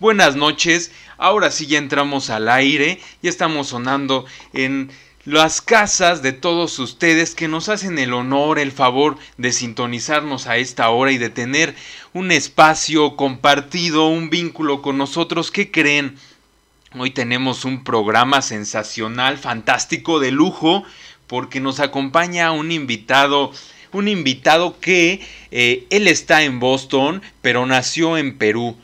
buenas noches. Ahora sí ya entramos al aire, ya estamos sonando en las casas de todos ustedes que nos hacen el honor, el favor de sintonizarnos a esta hora y de tener un espacio compartido, un vínculo con nosotros. ¿Qué creen? Hoy tenemos un programa sensacional, fantástico, de lujo, porque nos acompaña un invitado, un invitado que eh, él está en Boston, pero nació en Perú.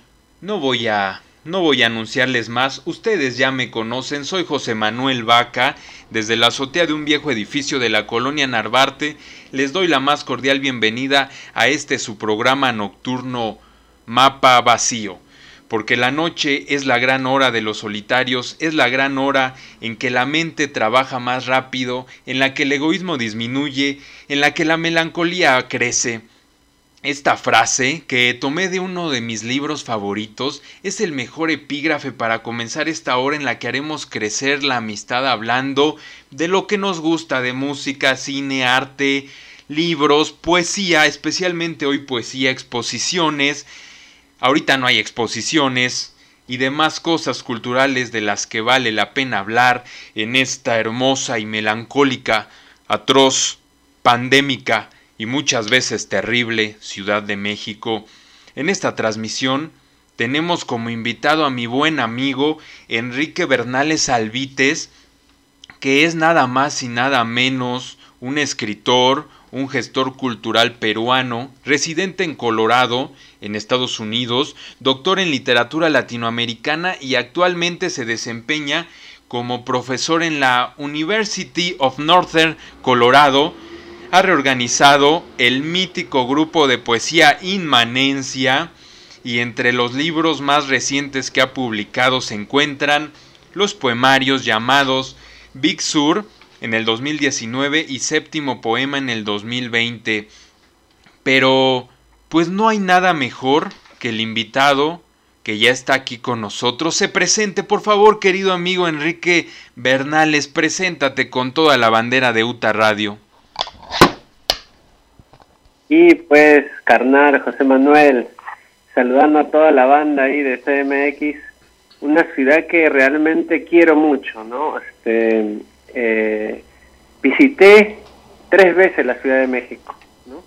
No voy a no voy a anunciarles más, ustedes ya me conocen, soy José Manuel Vaca, desde la azotea de un viejo edificio de la colonia Narvarte, les doy la más cordial bienvenida a este su programa nocturno Mapa Vacío, porque la noche es la gran hora de los solitarios, es la gran hora en que la mente trabaja más rápido, en la que el egoísmo disminuye, en la que la melancolía crece, esta frase, que tomé de uno de mis libros favoritos, es el mejor epígrafe para comenzar esta hora en la que haremos crecer la amistad hablando de lo que nos gusta de música, cine, arte, libros, poesía, especialmente hoy poesía, exposiciones. Ahorita no hay exposiciones y demás cosas culturales de las que vale la pena hablar en esta hermosa y melancólica, atroz, pandémica y muchas veces terrible Ciudad de México. En esta transmisión tenemos como invitado a mi buen amigo Enrique Bernales Alvites, que es nada más y nada menos un escritor, un gestor cultural peruano, residente en Colorado, en Estados Unidos, doctor en literatura latinoamericana y actualmente se desempeña como profesor en la University of Northern Colorado ha reorganizado el mítico grupo de poesía Inmanencia y entre los libros más recientes que ha publicado se encuentran los poemarios llamados Big Sur en el 2019 y Séptimo Poema en el 2020. Pero, pues no hay nada mejor que el invitado que ya está aquí con nosotros. Se presente, por favor, querido amigo Enrique Bernales, preséntate con toda la bandera de UTA Radio. Y pues, carnal, José Manuel, saludando a toda la banda ahí de CMX, una ciudad que realmente quiero mucho, ¿no? Este, eh, visité tres veces la Ciudad de México, ¿no?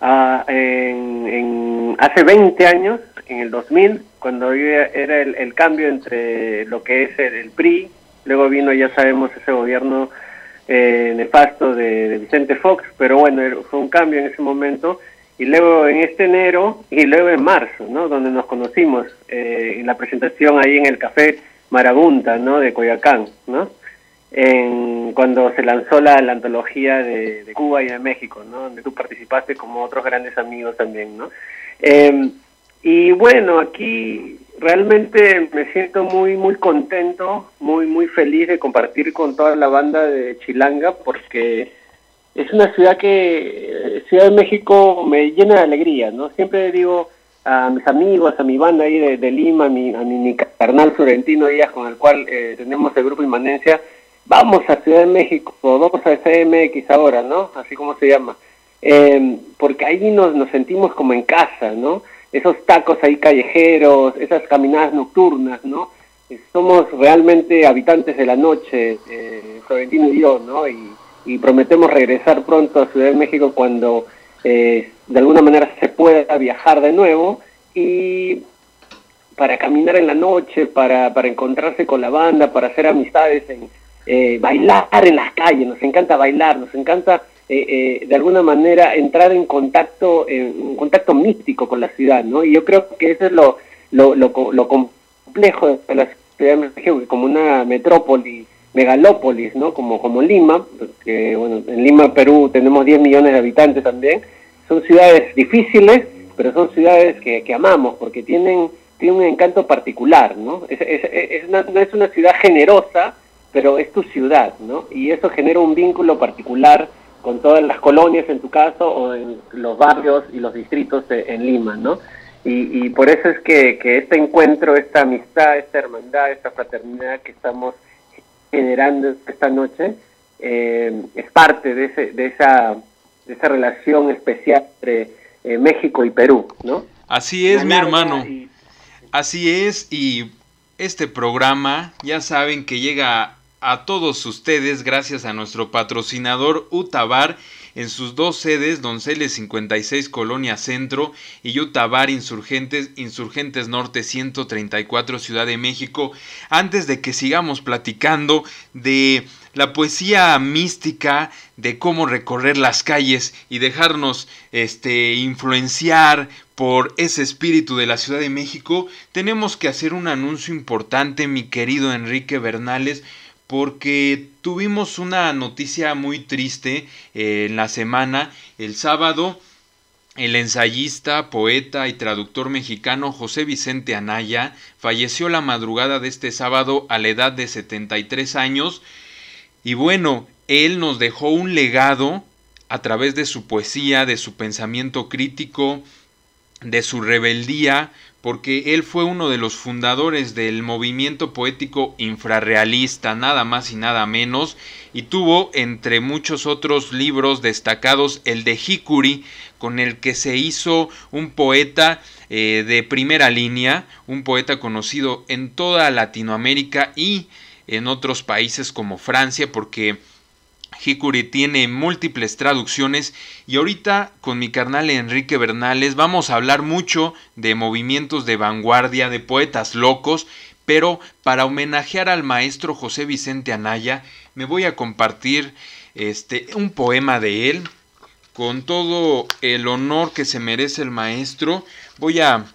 Ah, en, hace 20 años, en el 2000, cuando era el, cambio entre lo que es el PRI, luego vino, ya sabemos, ese gobierno eh, nefasto de, Vicente Fox, pero bueno, fue un cambio en ese momento. Y luego en este enero y luego en marzo, ¿no? Donde nos conocimos eh, en la presentación ahí en el Café Marabunta, ¿no? De Coyacán, ¿no? En, cuando se lanzó la, antología de, Cuba y de México, ¿no? Donde tú participaste como otros grandes amigos también, ¿no? Em, y bueno, aquí realmente me siento muy muy contento, muy muy feliz de compartir con toda la banda de Chilanga porque es una ciudad que eh, Ciudad de México me llena de alegría, ¿no? Siempre digo a mis amigos, a mi banda ahí de, Lima, a mi, a mi, carnal Florentino Díaz con el cual eh, tenemos el grupo Inmanencia, vamos a Ciudad de México, vamos a CMX ahora, ¿no? Así como se llama. Eh, porque ahí nos, nos sentimos como en casa, ¿no? Esos tacos ahí callejeros, esas caminadas nocturnas, ¿no? Eh, somos realmente habitantes de la noche, eh, Florentino y yo, ¿no? Y, prometemos regresar pronto a Ciudad de México cuando eh, de alguna manera se pueda viajar de nuevo y para caminar en la noche, para, para encontrarse con la banda, para hacer amistades, en, eh, bailar en las calles, nos encanta bailar, nos encanta eh, eh, de alguna manera entrar en contacto, en contacto místico con la ciudad, ¿no? Y yo creo que eso es lo, lo, lo, complejo de la ciudad de México, como una metrópoli, megalópolis, ¿no? Como, como Lima, que bueno, en Lima, Perú, tenemos 10 millones de habitantes también, son ciudades difíciles, pero son ciudades que, que amamos, porque tienen, tienen un encanto particular, ¿no? Es, es, es una, no es una ciudad generosa, pero es tu ciudad, ¿no? Y eso genera un vínculo particular con todas las colonias en tu caso o en los barrios y los distritos en Lima, ¿no? Y, por eso es que, este encuentro, esta amistad, esta hermandad, esta fraternidad que estamos generando esta noche eh, es parte de, ese, de, esa, de esa relación especial entre eh, México y Perú, ¿no? Así es, mi hermano. Así es, y este programa ya saben que llega a todos ustedes gracias a nuestro patrocinador Utabar en sus dos sedes, Donceles 56 Colonia Centro y Utabar Insurgentes, Insurgentes Norte 134 Ciudad de México. Antes de que sigamos platicando de la poesía mística, de cómo recorrer las calles y dejarnos este influenciar por ese espíritu de la Ciudad de México, tenemos que hacer un anuncio importante, mi querido Enrique Bernales, porque tuvimos una noticia muy triste eh, en la semana. El sábado, el ensayista, poeta y traductor mexicano José Vicente Anaya falleció la madrugada de este sábado a la edad de 73 años. Y bueno, él nos dejó un legado a través de su poesía, de su pensamiento crítico, de su rebeldía, porque él fue uno de los fundadores del movimiento poético infrarrealista, nada más y nada menos, y tuvo entre muchos otros libros destacados el de Hikuri, con el que se hizo un poeta eh, de primera línea, un poeta conocido en toda Latinoamérica y en otros países como Francia, porque Hikuri tiene múltiples traducciones y ahorita con mi carnal Enrique Bernales vamos a hablar mucho de movimientos de vanguardia, de poetas locos, pero para homenajear al maestro José Vicente Anaya me voy a compartir este un poema de él con todo el honor que se merece el maestro. Voy a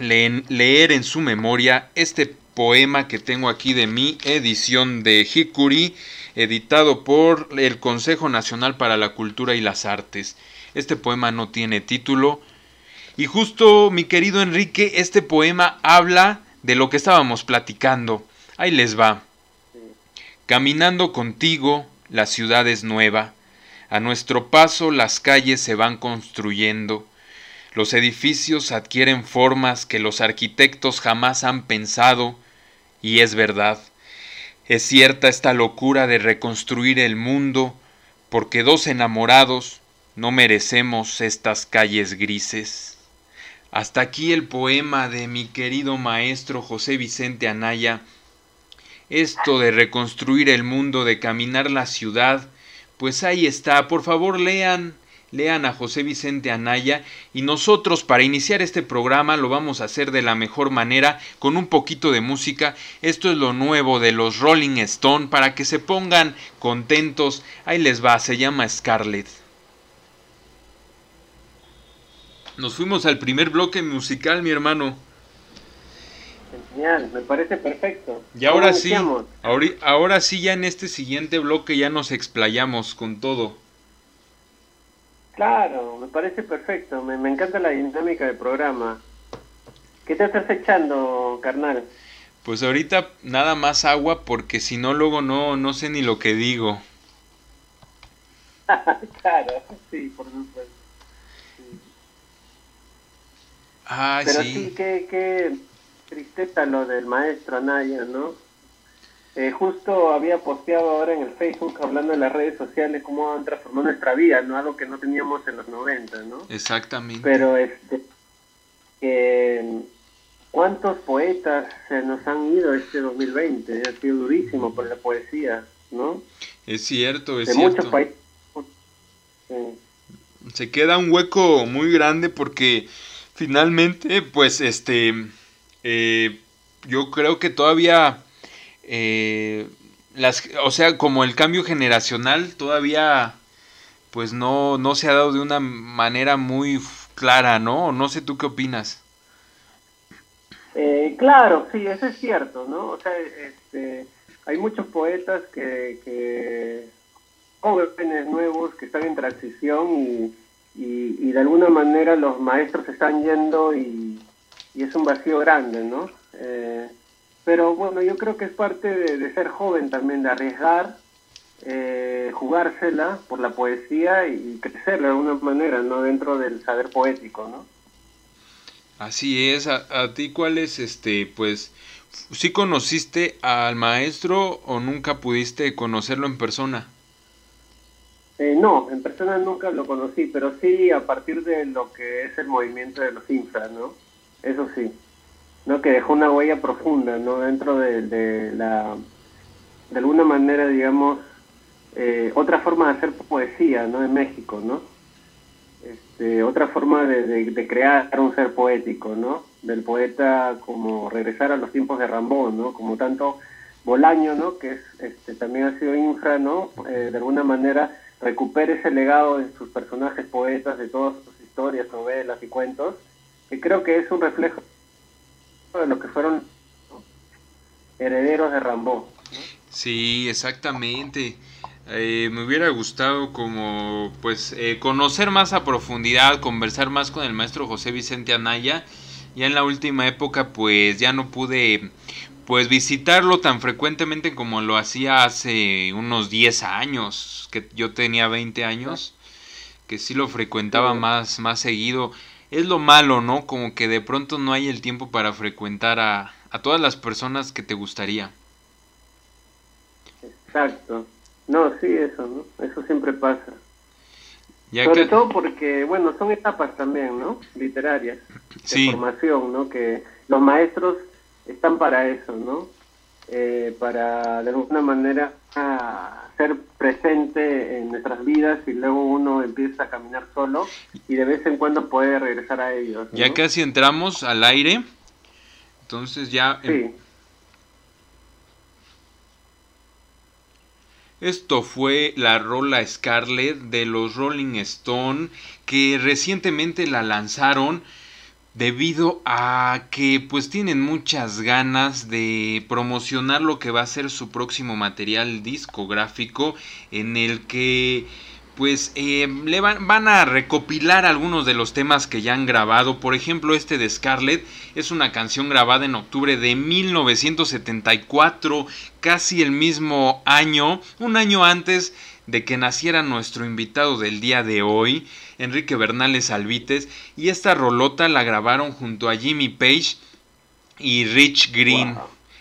leer en su memoria este poema que tengo aquí de mi edición de Hikuri editado por el Consejo Nacional para la Cultura y las Artes. Este poema no tiene título. Y justo, mi querido Enrique, este poema habla de lo que estábamos platicando. Ahí les va. Caminando contigo, la ciudad es nueva. A nuestro paso las calles se van construyendo. Los edificios adquieren formas que los arquitectos jamás han pensado. Y es verdad. Es cierta esta locura de reconstruir el mundo, porque dos enamorados no merecemos estas calles grises. Hasta aquí el poema de mi querido maestro José Vicente Anaya. Esto de reconstruir el mundo, de caminar la ciudad, pues ahí está. Por favor lean lean a José Vicente Anaya y nosotros para iniciar este programa lo vamos a hacer de la mejor manera con un poquito de música. Esto es lo nuevo de los Rolling Stone para que se pongan contentos. Ahí les va, se llama Scarlett. Nos fuimos al primer bloque musical, mi hermano. Genial, me parece perfecto. Y ahora sí, ahora, ahora sí ya en este siguiente bloque ya nos explayamos con todo. Claro, me parece perfecto. Me, encanta la dinámica del programa. ¿Qué te estás echando, carnal? Pues ahorita nada más agua porque si no luego no, no sé ni lo que digo. claro, sí, por supuesto. Pero sí, qué, qué tristeza lo del maestro Anaya, ¿no? Eh, justo había posteado ahora en el Facebook hablando de las redes sociales cómo han transformado nuestra vida, ¿no? Algo que no teníamos en los 90, ¿no? Exactamente. Pero este ¿cuántos poetas se nos han ido este 2020? Ha sido durísimo por la poesía, ¿no? Es cierto, es cierto. Muchos países. Se queda un hueco muy grande porque finalmente, pues, este, eh, yo creo que todavía eh, las, o sea, como el cambio generacional todavía pues no, no se ha dado de una manera muy clara, ¿no? No sé tú qué opinas. Eh, claro, sí, eso es cierto, ¿no? O sea, este, hay muchos poetas que, que jóvenes nuevos que están en transición y, y, de alguna manera los maestros están yendo y, y es un vacío grande, ¿no? Eh, pero bueno, yo creo que es parte de, ser joven también, de arriesgar, eh, jugársela por la poesía y crecer de alguna manera, ¿no? Dentro del saber poético, ¿no? Así es. ¿A, ti cuál es, este, pues, sí conociste al maestro o nunca pudiste conocerlo en persona? Eh, no, en persona nunca lo conocí, pero sí a partir de lo que es el movimiento de los infra, ¿no? Eso sí. ¿No? que dejó una huella profunda ¿no? dentro de, la, de alguna manera, digamos, eh, otra forma de hacer poesía ¿no? en México, ¿no? Este, otra forma de, de, crear un ser poético, ¿no? Del poeta como regresar a los tiempos de Rambón, ¿no? Como tanto Bolaño, ¿no? Que es, este, también ha sido infra, ¿no? Eh, de alguna manera recupere ese legado de sus personajes poetas, de todas sus historias, novelas y cuentos, que creo que es un reflejo de lo que fueron herederos de Rambó. Sí, exactamente. Eh, me hubiera gustado como pues eh, conocer más a profundidad, conversar más con el maestro José Vicente Anaya. Ya en la última época pues ya no pude pues visitarlo tan frecuentemente como lo hacía hace unos 10 años, que yo tenía 20 años, que sí lo frecuentaba más, más seguido. Es lo malo, ¿no? Como que de pronto no hay el tiempo para frecuentar a, a todas las personas que te gustaría. Exacto. No, sí, eso, ¿no? Eso siempre pasa. Sobre todo porque, bueno, son etapas también, ¿no? Literarias, de formación, ¿no? Que los maestros están para eso, ¿no? Eh, para de alguna manera ser presente en nuestras vidas y luego uno empieza a caminar solo y de vez en cuando puede regresar a ellos. Ya casi entramos al aire, entonces ya... Em, sí. Esto fue la rola Scarlet de los Rolling Stone que recientemente la lanzaron debido a que pues tienen muchas ganas de promocionar lo que va a ser su próximo material discográfico en el que pues eh, le van, van, a recopilar algunos de los temas que ya han grabado. Por ejemplo, este de Scarlett es una canción grabada en octubre de 1974, casi el mismo año, un año antes de que naciera nuestro invitado del día de hoy, Enrique Bernales Alvites, y esta rolota la grabaron junto a Jimmy Page y Rich Green.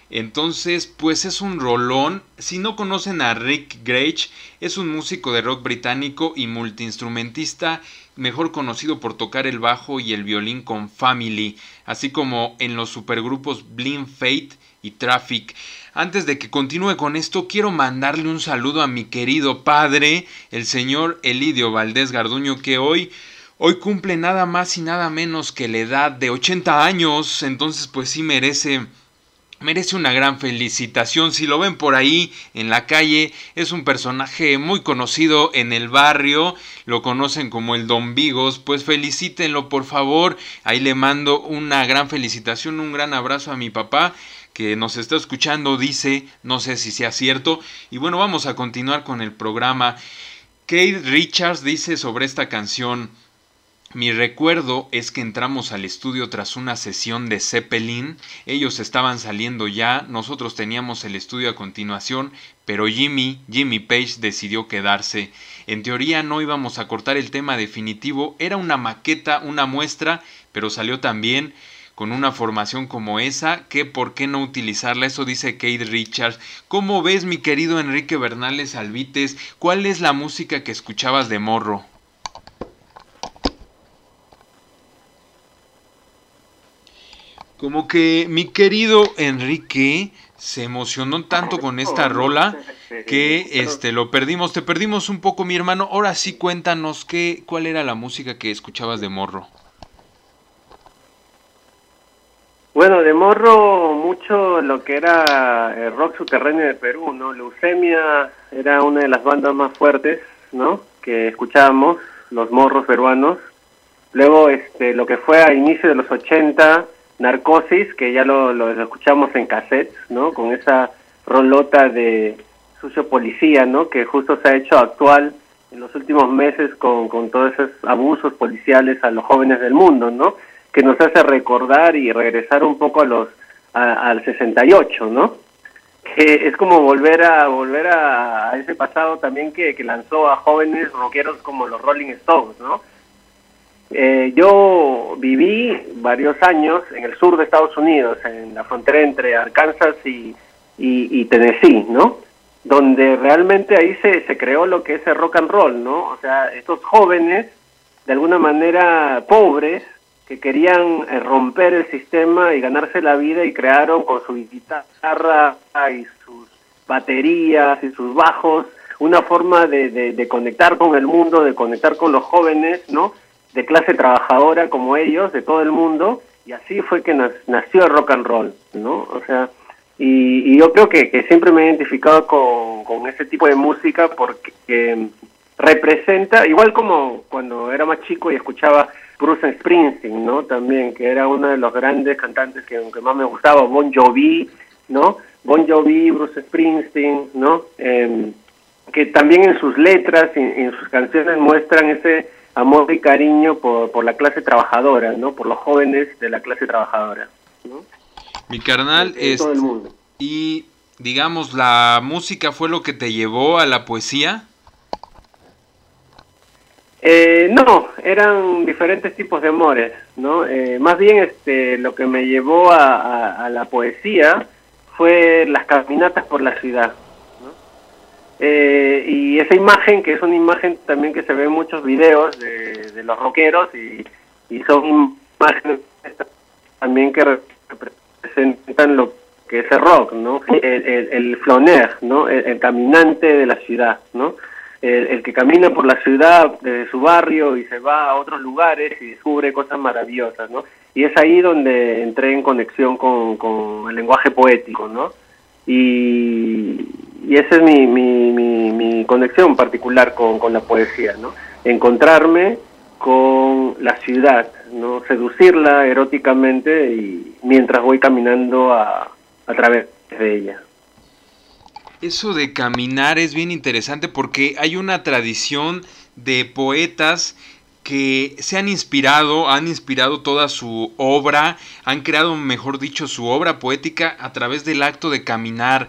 Entonces, pues es un rolón. Si no conocen a Rick Grage, es un músico de rock británico y multiinstrumentista, mejor conocido por tocar el bajo y el violín con Family, así como en los supergrupos Blind Fate y Traffic. Antes de que continúe con esto, quiero mandarle un saludo a mi querido padre, el señor Elidio Valdés Garduño, que hoy hoy cumple nada más y nada menos que la edad de 80 años, entonces pues sí merece merece una gran felicitación. Si lo ven por ahí en la calle, es un personaje muy conocido en el barrio, lo conocen como el Don Vigos, pues felicítenlo por favor. Ahí le mando una gran felicitación, un gran abrazo a mi papá que nos está escuchando, dice, no sé si sea cierto. Y bueno, vamos a continuar con el programa. Kate Richards dice sobre esta canción, mi recuerdo es que entramos al estudio tras una sesión de Zeppelin, ellos estaban saliendo ya, nosotros teníamos el estudio a continuación, pero Jimmy, Jimmy Page decidió quedarse. En teoría no íbamos a cortar el tema definitivo, era una maqueta, una muestra, pero salió también con una formación como esa, que por qué no utilizarla, eso dice Kate Richards. ¿Cómo ves mi querido Enrique Bernales Alvites? ¿Cuál es la música que escuchabas de morro? Como que mi querido Enrique se emocionó tanto con esta rola que este lo perdimos, te perdimos un poco mi hermano. Ahora sí cuéntanos qué cuál era la música que escuchabas de morro. Bueno, de morro mucho lo que era el rock subterráneo de Perú, ¿no? Leucemia era una de las bandas más fuertes, ¿no? Que escuchábamos, los morros peruanos. Luego, este, lo que fue a inicio de los 80, Narcosis, que ya lo, escuchamos en cassette, ¿no? Con esa rolota de sucio policía, ¿no? Que justo se ha hecho actual en los últimos meses con, con todos esos abusos policiales a los jóvenes del mundo, ¿no? Que nos hace recordar y regresar un poco a los al 68, ¿no? Que es como volver a volver a, a ese pasado también que, que lanzó a jóvenes rockeros como los Rolling Stones, ¿no? Eh, yo viví varios años en el sur de Estados Unidos, en la frontera entre Arkansas y, y, Tennessee, ¿no? Donde realmente ahí se, se creó lo que es el rock and roll, ¿no? O sea, estos jóvenes, de alguna manera pobres, que querían eh, romper el sistema y ganarse la vida y crearon con su guitarra y sus baterías y sus bajos una forma de, de, conectar con el mundo, de conectar con los jóvenes, ¿no? De clase trabajadora como ellos, de todo el mundo, y así fue que nació el rock and roll, ¿no? O sea, y, yo creo que, que, siempre me he identificado con, con ese tipo de música porque representa, igual como cuando era más chico y escuchaba Bruce Springsteen, ¿no? También, que era uno de los grandes cantantes que, aunque más me gustaba, Bon Jovi, ¿no? Bon Jovi, Bruce Springsteen, ¿no? Em, que también en sus letras y en, sus canciones muestran ese amor y cariño por, por la clase trabajadora, ¿no? Por los jóvenes de la clase trabajadora, ¿no? Mi carnal, es... todo el mundo. Y digamos, la música fue lo que te llevó a la poesía. Eh, no, eran diferentes tipos de amores, ¿no? Eh, más bien este, lo que me llevó a, la poesía fue las caminatas por la ciudad. Eh, y esa imagen, que es una imagen también que se ve en muchos videos de, los rockeros, y, y, son imágenes también que representan lo que es el rock, ¿no? El, el, floner, ¿no? el, caminante de la ciudad, ¿no? El, que camina por la ciudad de su barrio y se va a otros lugares y descubre cosas maravillosas, ¿no? Y es ahí donde entré en conexión con, con el lenguaje poético, ¿no? Y, y esa es mi, mi, mi, conexión particular con, con, la poesía, ¿no? Encontrarme con la ciudad, ¿no? Seducirla eróticamente y mientras voy caminando a, a través de ella. Eso de caminar es bien interesante porque hay una tradición de poetas que se han inspirado, han inspirado toda su obra, han creado, mejor dicho, su obra poética a través del acto de caminar.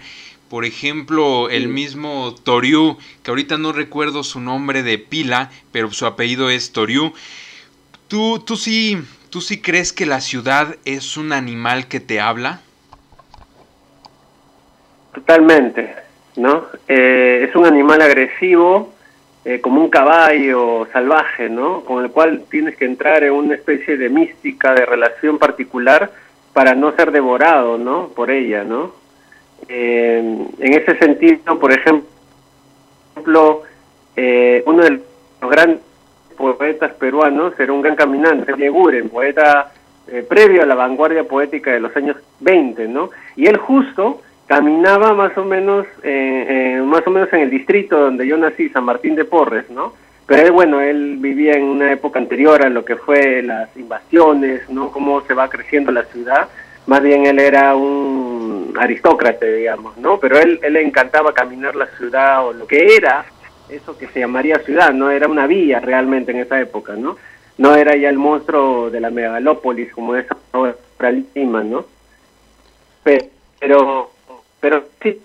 Por ejemplo, el mismo Toriu, que ahorita no recuerdo su nombre de pila, pero su apellido es Toriu. ¿Tú, tú, sí, ¿Tú sí crees que la ciudad es un animal que te habla? Totalmente, ¿no? Eh, es un animal agresivo, eh, como un caballo salvaje, ¿no? Con el cual tienes que entrar en una especie de mística, de relación particular para no ser devorado, ¿no? Por ella, ¿no? Eh, en ese sentido, por ejemplo, uno de los grandes poetas peruanos era un gran caminante, Yeguren, poeta previo a la vanguardia poética de los años 20, ¿no? Y él justo caminaba más o menos eh, eh, más o menos en el distrito donde yo nací, San Martín de Porres, ¿no? Pero él, bueno, él vivía en una época anterior a lo que fue las invasiones, ¿no? Cómo se va creciendo la ciudad. Más bien él era un aristócrata, digamos, ¿no? Pero él, él le encantaba caminar la ciudad o lo que era eso que se llamaría ciudad, no era una villa realmente en esa época, ¿no? No era ya el monstruo de la megalópolis como es ahora Lima, ¿no? Pero sí,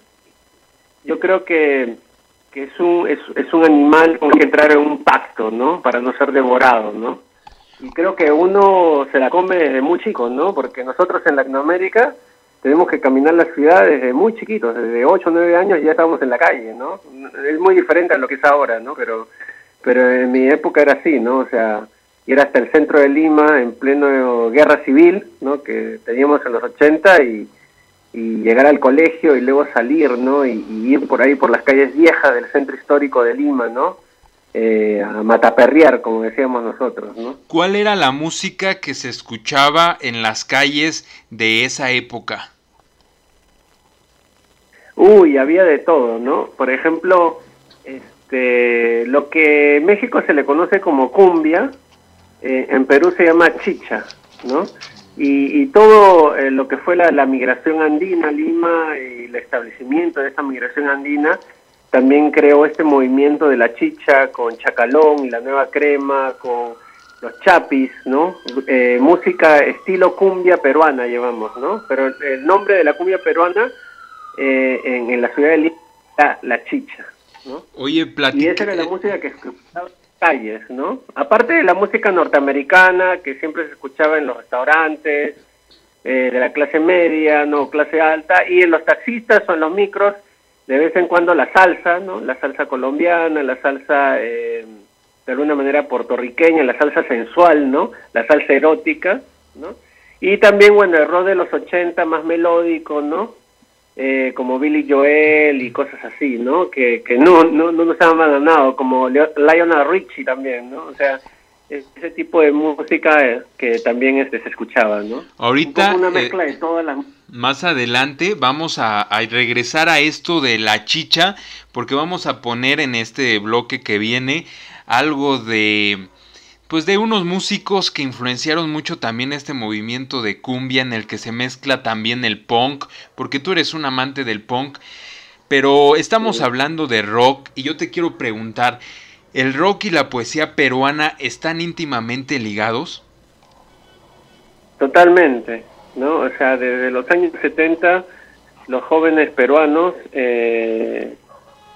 yo creo que, que es, un, es, un animal con que entrar en un pacto, ¿no? Para no ser devorado, ¿no? Y creo que uno se la come desde muy chico, ¿no? Porque nosotros en Latinoamérica tenemos que caminar la ciudad desde muy chiquitos, desde 8 o 9 años ya estamos en la calle, ¿no? Es muy diferente a lo que es ahora, ¿no? Pero, pero en mi época era así, ¿no? O sea, ir hasta el centro de Lima en pleno guerra civil, ¿no? Que teníamos en los 80 y y llegar al colegio y luego salir, ¿no? Y, ir por ahí por las calles viejas del centro histórico de Lima, ¿no? Eh, a mataperrear, como decíamos nosotros, ¿no? ¿Cuál era la música que se escuchaba en las calles de esa época? Uy, había de todo, ¿no? Por ejemplo, este, lo que en México se le conoce como cumbia, eh, en Perú se llama chicha, ¿no? Y, todo eh, lo que fue la, migración andina a Lima y el establecimiento de esa migración andina también creó este movimiento de la chicha con Chacalón y la Nueva Crema, con los chapis, ¿no? Eh, música estilo cumbia peruana llevamos, ¿no? Pero el nombre de la cumbia peruana eh, en, la ciudad de Lima era la chicha, ¿no? Oye, Y esa era la música que escuchaba calles, ¿no? Aparte de la música norteamericana que siempre se escuchaba en los restaurantes, eh, de la clase media, no clase alta, y en los taxistas o en los micros, de vez en cuando la salsa, ¿no? La salsa colombiana, la salsa eh, de alguna manera puertorriqueña, la salsa sensual, ¿no? La salsa erótica, ¿no? Y también, bueno, el rock de los 80 más melódico, ¿no? Eh, como Billy Joel y cosas así, ¿no? Que, que no, no, no nos han abandonado, como Lionel Richie también, ¿no? O sea, ese tipo de música que también este, se escuchaba, ¿no? Ahorita, una mezcla de todas las... más adelante vamos a, a, regresar a esto de la chicha, porque vamos a poner en este bloque que viene algo de pues de unos músicos que influenciaron mucho también este movimiento de cumbia en el que se mezcla también el punk, porque tú eres un amante del punk, pero estamos hablando de rock y yo te quiero preguntar, ¿el rock y la poesía peruana están íntimamente ligados? Totalmente, ¿no? O sea, desde los años 70 los jóvenes peruanos eh,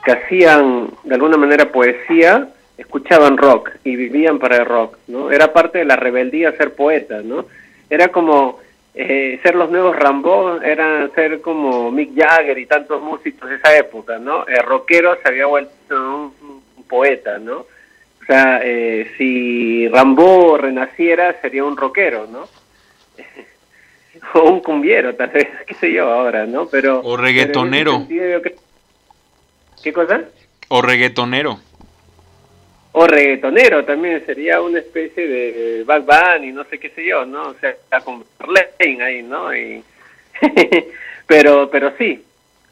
que hacían de alguna manera poesía, escuchaban rock y vivían para el rock, ¿no? Era parte de la rebeldía ser poeta, ¿no? Era como eh, ser los nuevos Rambo, era ser como Mick Jagger y tantos músicos de esa época, ¿no? El rockero se había vuelto un, poeta, ¿no? O sea, eh, si Rambo renaciera sería un rockero, ¿no? o un cumbiero, tal vez, qué sé yo ahora, ¿no? Pero... O reggaetonero. ¿Qué cosa? O reggaetonero o reggaetonero también sería una especie de Bad Bunny, no sé qué sé yo, ¿no? O sea, está con Marlene ahí, ¿no? Y pero, pero sí,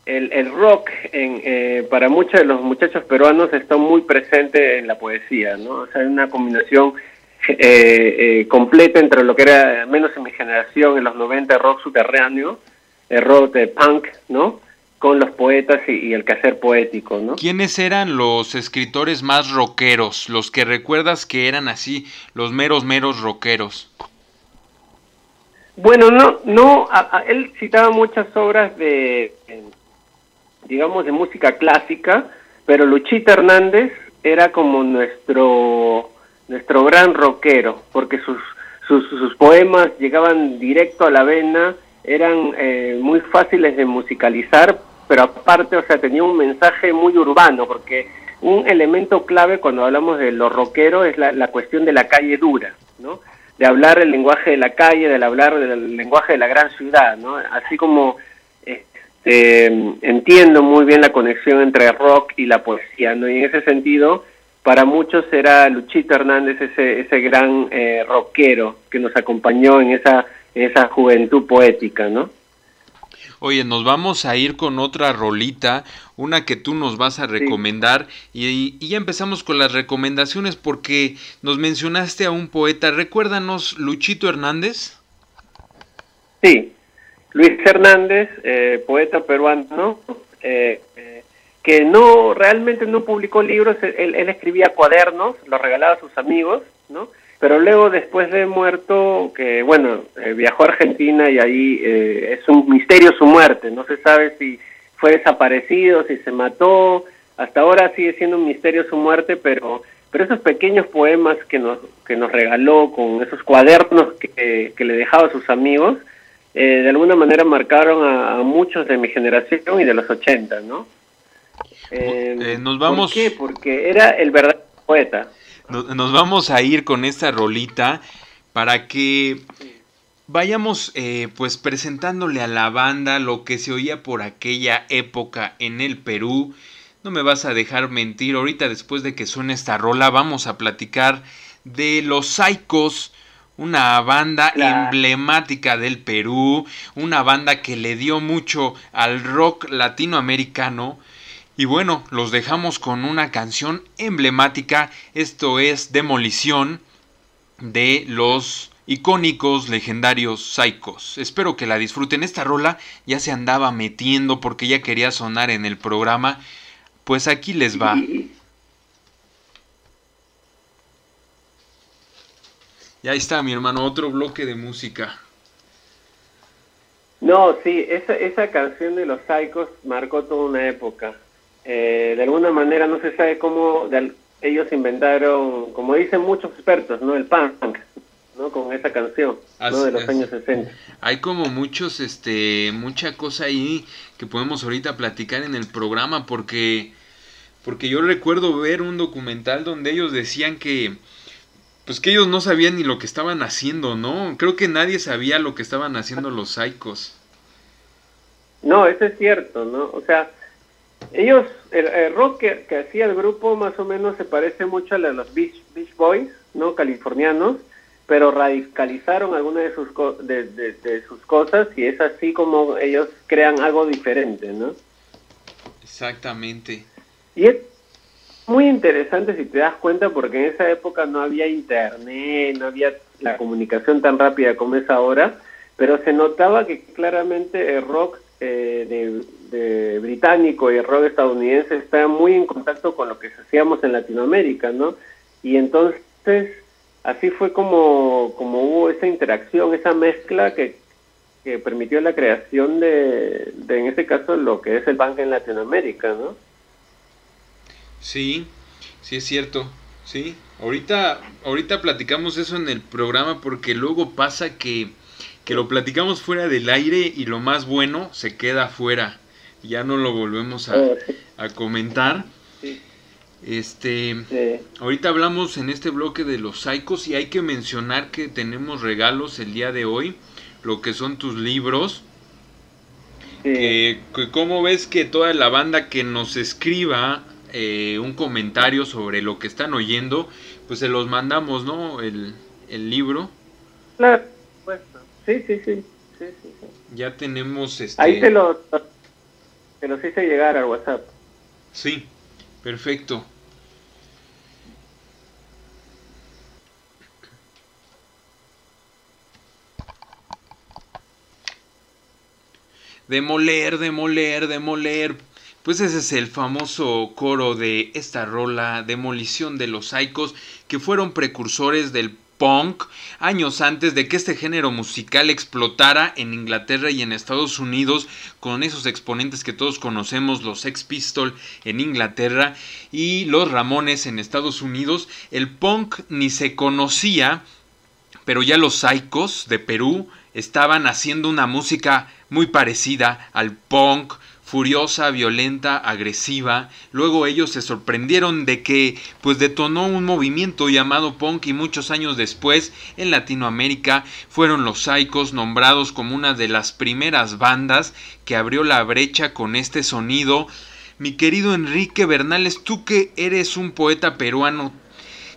el, el rock en, eh, para muchos de los muchachos peruanos está muy presente en la poesía, ¿no? O sea, hay una combinación eh, eh, completa entre lo que era, menos en mi generación, en los 90, rock subterráneo, el rock de punk, ¿no? Con los poetas y, el quehacer poético, ¿no? ¿Quiénes eran los escritores más rockeros? Los que recuerdas que eran así, los meros, meros rockeros. Bueno, no, no, él citaba muchas obras de, digamos, de música clásica, pero Luchita Hernández era como nuestro, nuestro gran rockero, porque sus, sus, sus poemas llegaban directo a la vena, eran eh, muy fáciles de musicalizar pero aparte, o sea, tenía un mensaje muy urbano, porque un elemento clave cuando hablamos de los rockeros es la, cuestión de la calle dura, ¿no? De hablar el lenguaje de la calle, de hablar del lenguaje de la gran ciudad, ¿no? Así como este, entiendo muy bien la conexión entre rock y la poesía, ¿no? Y en ese sentido, para muchos era Luchito Hernández ese, ese gran eh, rockero que nos acompañó en esa, en esa juventud poética, ¿no? Oye, nos vamos a ir con otra rolita, una que tú nos vas a recomendar y, ya empezamos con las recomendaciones porque nos mencionaste a un poeta. Recuérdanos, Luchito Hernández. Sí, Luis Hernández, eh, poeta peruano, eh, eh, que no realmente no publicó libros, él, él escribía cuadernos, los regalaba a sus amigos, ¿no? Pero luego después de muerto, que bueno, eh, viajó a Argentina y ahí eh, es un misterio su muerte, no se sabe si fue desaparecido, si se mató, hasta ahora sigue siendo un misterio su muerte, pero pero esos pequeños poemas que nos que nos regaló con esos cuadernos que, que le dejaba a sus amigos, eh, de alguna manera marcaron a, muchos de mi generación y de los 80, ¿no? nos vamos... ¿Por qué? Porque era el verdadero poeta nos vamos a ir con esta rolita para que vayamos eh, pues presentándole a la banda lo que se oía por aquella época en el Perú. No me vas a dejar mentir, ahorita después de que suene esta rola vamos a platicar de los Psychos, una banda emblemática del Perú, una banda que le dio mucho al rock latinoamericano y bueno, los dejamos con una canción emblemática. Esto es Demolición de los icónicos legendarios Psychos. Espero que la disfruten. Esta rola ya se andaba metiendo porque ya quería sonar en el programa. Pues aquí les va. Y ahí está, mi hermano, otro bloque de música. No, sí, esa, canción de los Psychos marcó toda una época. Eh, de alguna manera no se sabe cómo ellos inventaron, como dicen muchos expertos, ¿no? El punk, ¿no? Con esa canción, ¿no? De los años 60. Hay como muchos, este, mucha cosa ahí que podemos ahorita platicar en el programa porque porque yo recuerdo ver un documental donde ellos decían que pues que ellos no sabían ni lo que estaban haciendo, ¿no? Creo que nadie sabía lo que estaban haciendo los Psychos. No, eso es cierto, ¿no? O sea, ellos, el, rock que, hacía el grupo más o menos se parece mucho a los Beach, Beach Boys, ¿no? Californianos, pero radicalizaron algunas de sus, de, de, sus cosas y es así como ellos crean algo diferente, ¿no? Exactamente. Y es muy interesante si te das cuenta porque en esa época no había internet, no había la comunicación tan rápida como es ahora, pero se notaba que claramente el rock eh, de, británico y el rock estadounidense estaba muy en contacto con lo que hacíamos en Latinoamérica, ¿no? Y entonces así fue como, como hubo esa interacción, esa mezcla que, que permitió la creación de, de, en este caso, lo que es el banco en Latinoamérica, ¿no? Sí, sí es cierto, sí. Ahorita, ahorita platicamos eso en el programa porque luego pasa que, que lo platicamos fuera del aire y lo más bueno se queda fuera. Ya no lo volvemos a, oh, a comentar. Este, ahorita hablamos en este bloque de los psicos y hay que mencionar que tenemos regalos el día de hoy, lo que son tus libros. Sí. ¿Cómo ves que toda la banda que nos escriba eh, un comentario sobre lo que están oyendo, pues se los mandamos, ¿no? El, el libro. Claro, sí, sí, sí, sí, Ya tenemos este... Ahí te los, te los hice llegar al WhatsApp. Sí, perfecto. Demoler, demoler, demoler. Pues ese es el famoso coro de esta rola, Demolición de los Psychos, que fueron precursores del punk años antes de que este género musical explotara en Inglaterra y en Estados Unidos con esos exponentes que todos conocemos, los Sex Pistols en Inglaterra y los Ramones en Estados Unidos. El punk ni se conocía, pero ya los Psychos de Perú estaban haciendo una música muy parecida al punk, furiosa, violenta, agresiva. Luego ellos se sorprendieron de que pues detonó un movimiento llamado punk y muchos años después en Latinoamérica fueron los Psychos nombrados como una de las primeras bandas que abrió la brecha con este sonido. Mi querido Enrique Bernales, tú que eres un poeta peruano,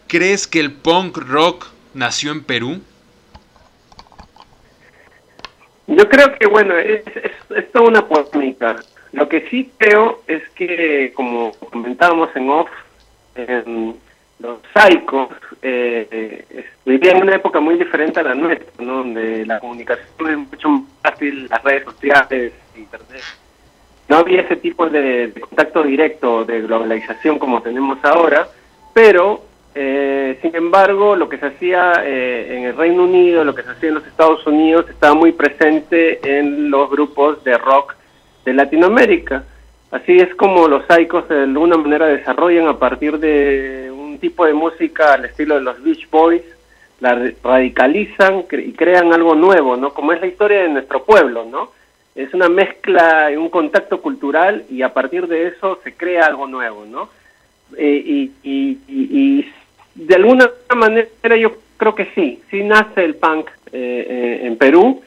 ¿crees que el punk rock nació en Perú? Yo creo que, bueno, es, es toda una polémica. Lo que sí creo es que, como comentábamos en off, los psicos eh, vivían una época muy diferente a la nuestra, donde la comunicación es mucho más fácil, las redes sociales, internet. No había ese tipo de, contacto directo, de globalización como tenemos ahora, pero eh, sin embargo, lo que se hacía eh, en el Reino Unido, lo que se hacía en los Estados Unidos, estaba muy presente en los grupos de rock de Latinoamérica. Así es como los Psychos de alguna manera desarrollan a partir de un tipo de música al estilo de los Beach Boys, la radicalizan y crean algo nuevo, ¿no? Como es la historia de nuestro pueblo, ¿no? Es una mezcla y un contacto cultural y a partir de eso se crea algo nuevo, ¿no? Eh, y, y, y, de alguna manera yo creo que sí, sí nace el punk eh, eh, en Perú,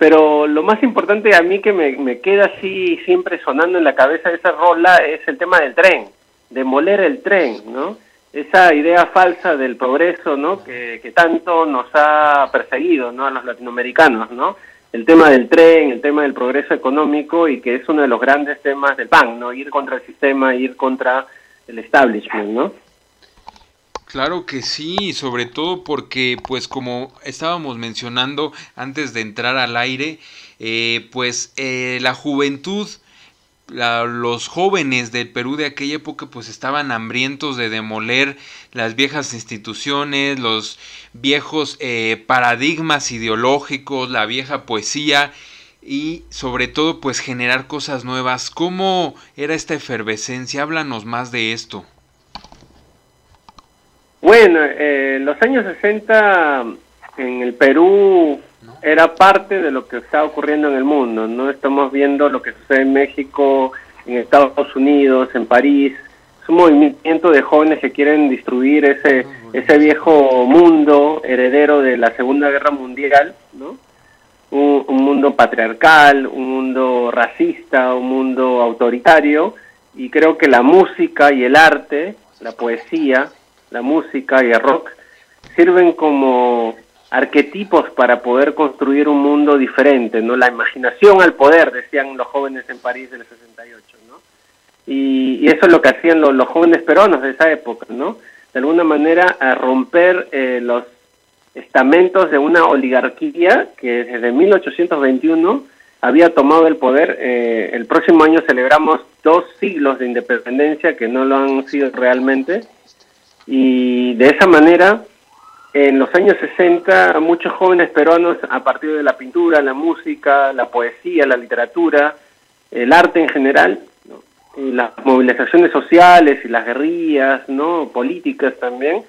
pero lo más importante a mí que me, queda así siempre sonando en la cabeza de esa rola es el tema del tren, demoler el tren, ¿no? Esa idea falsa del progreso, ¿no? Que, tanto nos ha perseguido, ¿no? A los latinoamericanos, ¿no? El tema del tren, el tema del progreso económico y que es uno de los grandes temas del PAN, ¿no? Ir contra el sistema, ir contra el establishment, ¿no? Claro que sí, sobre todo porque, pues como estábamos mencionando antes de entrar al aire, eh, pues eh, la juventud, los jóvenes del Perú de aquella época, pues estaban hambrientos de demoler las viejas instituciones, los viejos eh, paradigmas ideológicos, la vieja poesía y sobre todo pues generar cosas nuevas. ¿Cómo era esta efervescencia? Háblanos más de esto. Bueno, eh, los años 60 en el Perú era parte de lo que está ocurriendo en el mundo, ¿no? Estamos viendo lo que sucede en México, en Estados Unidos, en París, un movimiento de jóvenes que quieren destruir ese, ese viejo mundo heredero de la Segunda Guerra Mundial, ¿no? Un, un, mundo patriarcal, un mundo racista, un mundo autoritario, y creo que la música y el arte, la poesía, la música y el rock, sirven como arquetipos para poder construir un mundo diferente, ¿no? La imaginación al poder, decían los jóvenes en París del 68, ¿no? Y, eso es lo que hacían los, jóvenes peruanos de esa época, ¿no? De alguna manera a romper eh, los estamentos de una oligarquía que desde 1821 había tomado el poder. Eh, el próximo año celebramos dos siglos de independencia que no lo han sido realmente. Y de esa manera en los años 60 muchos jóvenes peruanos a partir de la pintura, la música, la poesía, la literatura, el arte en general, y las movilizaciones sociales y las guerrillas, ¿no? políticas también,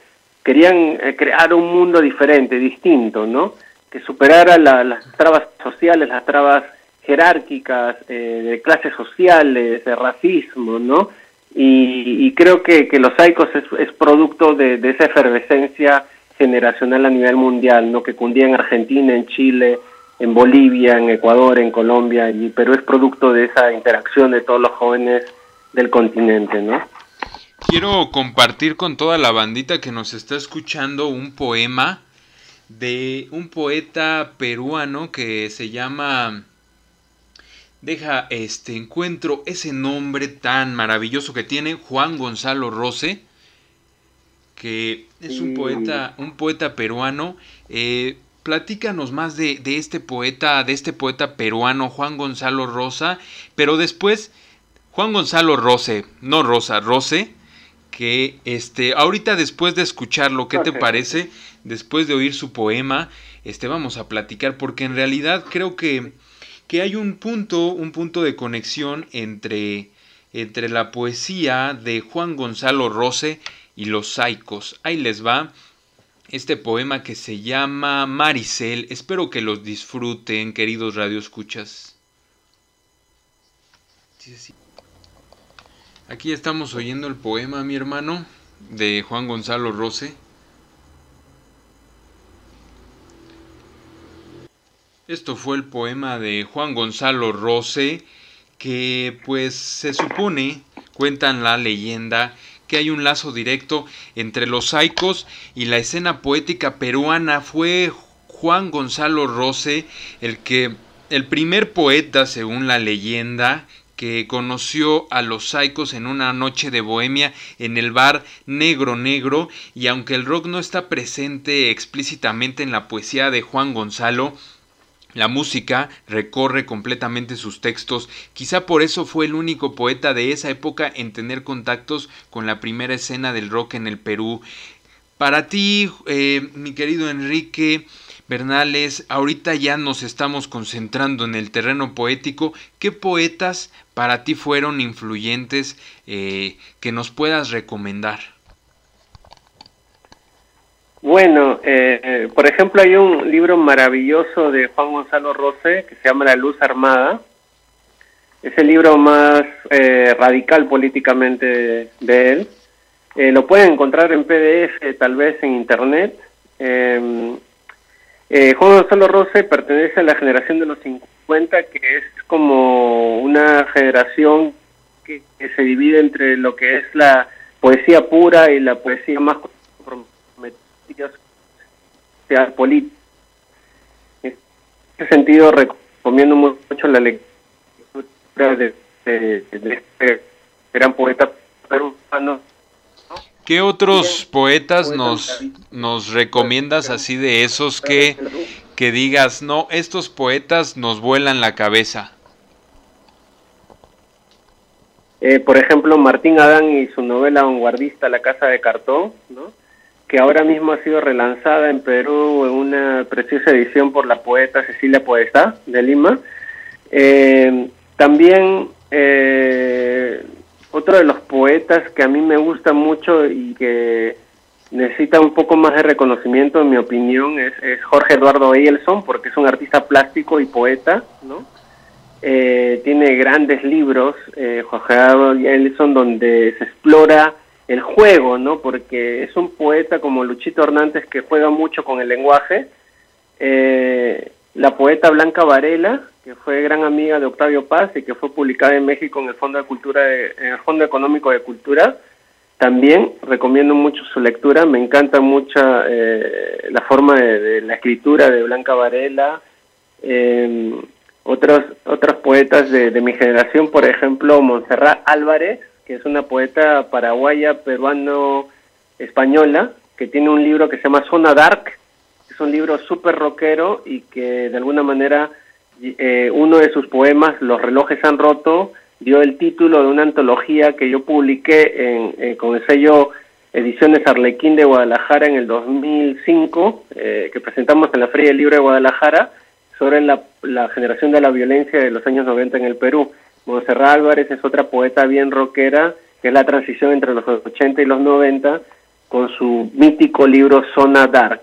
querían eh, crear un mundo diferente, distinto, ¿no? que superara las trabas sociales, las trabas jerárquicas, eh, de clases sociales, de racismo, ¿no? Y, creo que, Los Saicos es, producto de, de esa efervescencia generacional a nivel mundial, ¿no? que cundía en Argentina, en Chile, en Bolivia, en Ecuador, en Colombia, y pero es producto de esa interacción de todos los jóvenes del continente, ¿no? Quiero compartir con toda la bandita que nos está escuchando un poema de un poeta peruano que se llama Deja este encuentro ese nombre tan maravilloso que tiene Juan Gonzalo Rose que es un poeta, un poeta peruano. Eh, platícanos más de, de, este poeta, de este poeta peruano, Juan Gonzalo Rosa, pero después, Juan Gonzalo Rose, no Rosa, Rose, que este, ahorita después de escucharlo, ¿qué te parece? Después de oír su poema, este, vamos a platicar, porque en realidad creo que, que hay un punto, un punto de conexión entre, entre la poesía de Juan Gonzalo Rose y los saicos. Ahí les va este poema que se llama Maricel. Espero que los disfruten, queridos radioescuchas. Aquí estamos oyendo el poema, mi hermano, de Juan Gonzalo Rose. Esto fue el poema de Juan Gonzalo Rose, que pues se supone, cuentan la leyenda, que hay un lazo directo entre los saicos y la escena poética peruana. Fue Juan Gonzalo Rose el que el primer poeta, según la leyenda, que conoció a los saicos en una noche de bohemia en el bar Negro Negro y aunque el rock no está presente explícitamente en la poesía de Juan Gonzalo, la música recorre completamente sus textos, quizá por eso fue el único poeta de esa época en tener contactos con la primera escena del rock en el Perú. Para ti, eh, mi querido Enrique Bernales, ahorita ya nos estamos concentrando en el terreno poético. ¿Qué poetas para ti fueron influyentes eh, que nos puedas recomendar? Bueno, eh, por ejemplo, hay un libro maravilloso de Juan Gonzalo Rose que se llama La Luz Armada. Es el libro más eh, radical políticamente de él. Eh, lo pueden encontrar en PDF, tal vez en Internet. Em, Juan Gonzalo Rose pertenece a la generación de los 50, que es como una generación que, que se divide entre lo que es la poesía pura y la poesía más política. En ese sentido, recomiendo mucho la lectura de, este gran poeta peruano. ¿Qué otros poetas nos, nos recomiendas así de esos que, que digas, no, estos poetas nos vuelan la cabeza? Eh, por ejemplo, Martín Adán y su novela vanguardista La Casa de Cartón, ¿no? Que ahora mismo ha sido relanzada en Perú en una preciosa edición por la poeta Cecilia Poeta de Lima. Eh, también eh, otro de los poetas que a mí me gusta mucho y que necesita un poco más de reconocimiento, en mi opinión, es, Jorge Eduardo Eielson, porque es un artista plástico y poeta, ¿no? eh, tiene grandes libros, eh, Jorge Ellison, donde se explora el juego, ¿no? Porque es un poeta como Luchito Hernández que juega mucho con el lenguaje. Eh, la poeta Blanca Varela, que fue gran amiga de Octavio Paz y que fue publicada en México en el Fondo de Cultura, en el Fondo Económico de Cultura. También recomiendo mucho su lectura, me encanta mucho eh, la forma de, la escritura de Blanca Varela. Eh, otros, otros poetas de, mi generación, por ejemplo, Montserrat Álvarez, que es una poeta paraguaya, peruano, española, que tiene un libro que se llama Zona Dark, es un libro súper rockero y que de alguna manera eh, uno de sus poemas, Los relojes han roto, dio el título de una antología que yo publiqué en, eh, con el sello Ediciones Arlequín de Guadalajara en el 2005, eh, que presentamos en la Feria del Libro de Guadalajara, sobre la, generación de la violencia de los años 90 en el Perú. Monserrat Álvarez es otra poeta bien rockera, que es la transición entre los 80 y los 90, con su mítico libro Zona Dark.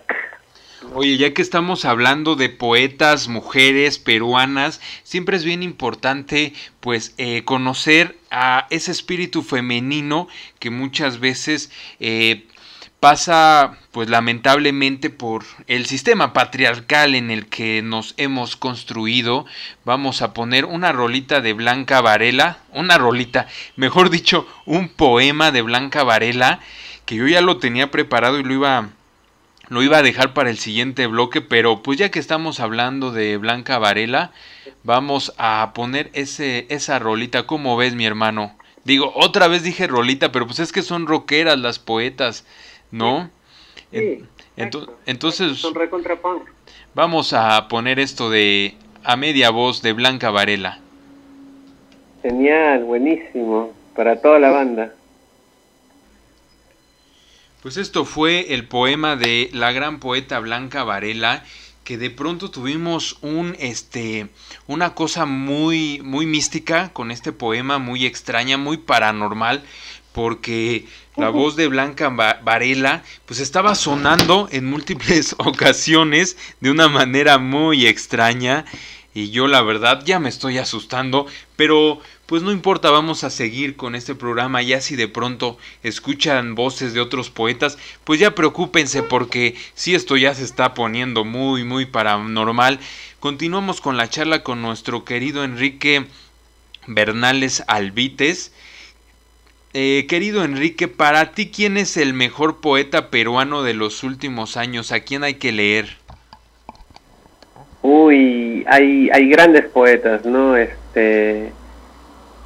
Oye, ya que estamos hablando de poetas, mujeres peruanas, siempre es bien importante pues eh, conocer a ese espíritu femenino que muchas veces eh, pasa pues lamentablemente por el sistema patriarcal en el que nos hemos construido. Vamos a poner una rolita de Blanca Varela, una rolita, mejor dicho, un poema de Blanca Varela que yo ya lo tenía preparado y lo iba lo iba a dejar para el siguiente bloque, pero pues ya que estamos hablando de Blanca Varela, vamos a poner ese esa rolita, ¿cómo ves, mi hermano? Digo, otra vez dije rolita, pero pues es que son rockeras las poetas. ¿No? entonces, vamos a poner esto de a media voz de Blanca Varela. Genial, buenísimo, para toda la banda. Pues esto fue el poema de la gran poeta Blanca Varela que de pronto tuvimos un este una cosa muy muy mística con este poema muy extraña, muy paranormal porque la voz de Blanca Varela pues estaba sonando en múltiples ocasiones de una manera muy extraña. Y yo la verdad ya me estoy asustando, pero pues no importa, vamos a seguir con este programa, ya si de pronto escuchan voces de otros poetas, pues ya preocúpense porque si esto ya se está poniendo muy muy paranormal. Continuamos con la charla con nuestro querido Enrique Bernales Albites eh, querido Enrique, para ti, ¿quién es el mejor poeta peruano de los últimos años? ¿A quién hay que leer? Uy, hay, hay grandes poetas, ¿no? Este,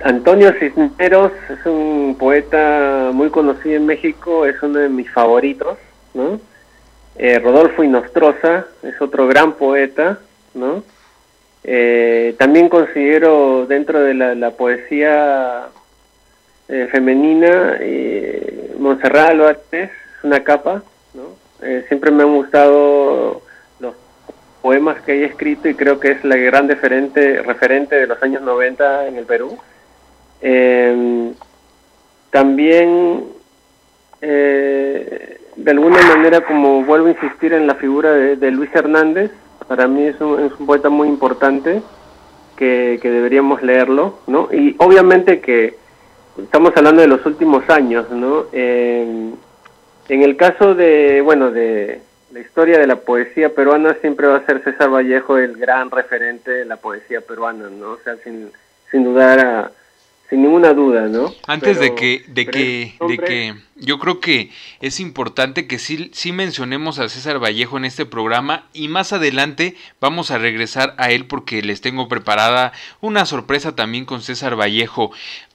Antonio Cisneros es un poeta muy conocido en México, es uno de mis favoritos, ¿no? Eh, Rodolfo Inostroza es otro gran poeta, ¿no? Eh, también considero dentro de la poesía eh, femenina, eh, Montserrat Álvarez, es una capa, ¿no? Eh, siempre me han gustado los poemas que ella escrito y creo que es la gran referente, de los años 90 en el Perú. Em, también, de alguna manera, como vuelvo a insistir en la figura de, Luis Hernández, para mí es un, es un poeta muy importante que, que, deberíamos leerlo, ¿no? Y obviamente que estamos hablando de los últimos años, ¿no? en el caso de, bueno, de la historia de la poesía peruana, siempre va a ser César Vallejo el gran referente de la poesía peruana, ¿no? O sea, sin, sin dudar a sin ninguna duda, ¿no? Antes de que, de que, de que, yo creo que es importante que sí, sí mencionemos a César Vallejo en este programa y más adelante vamos a regresar a él porque les tengo preparada una sorpresa también con César Vallejo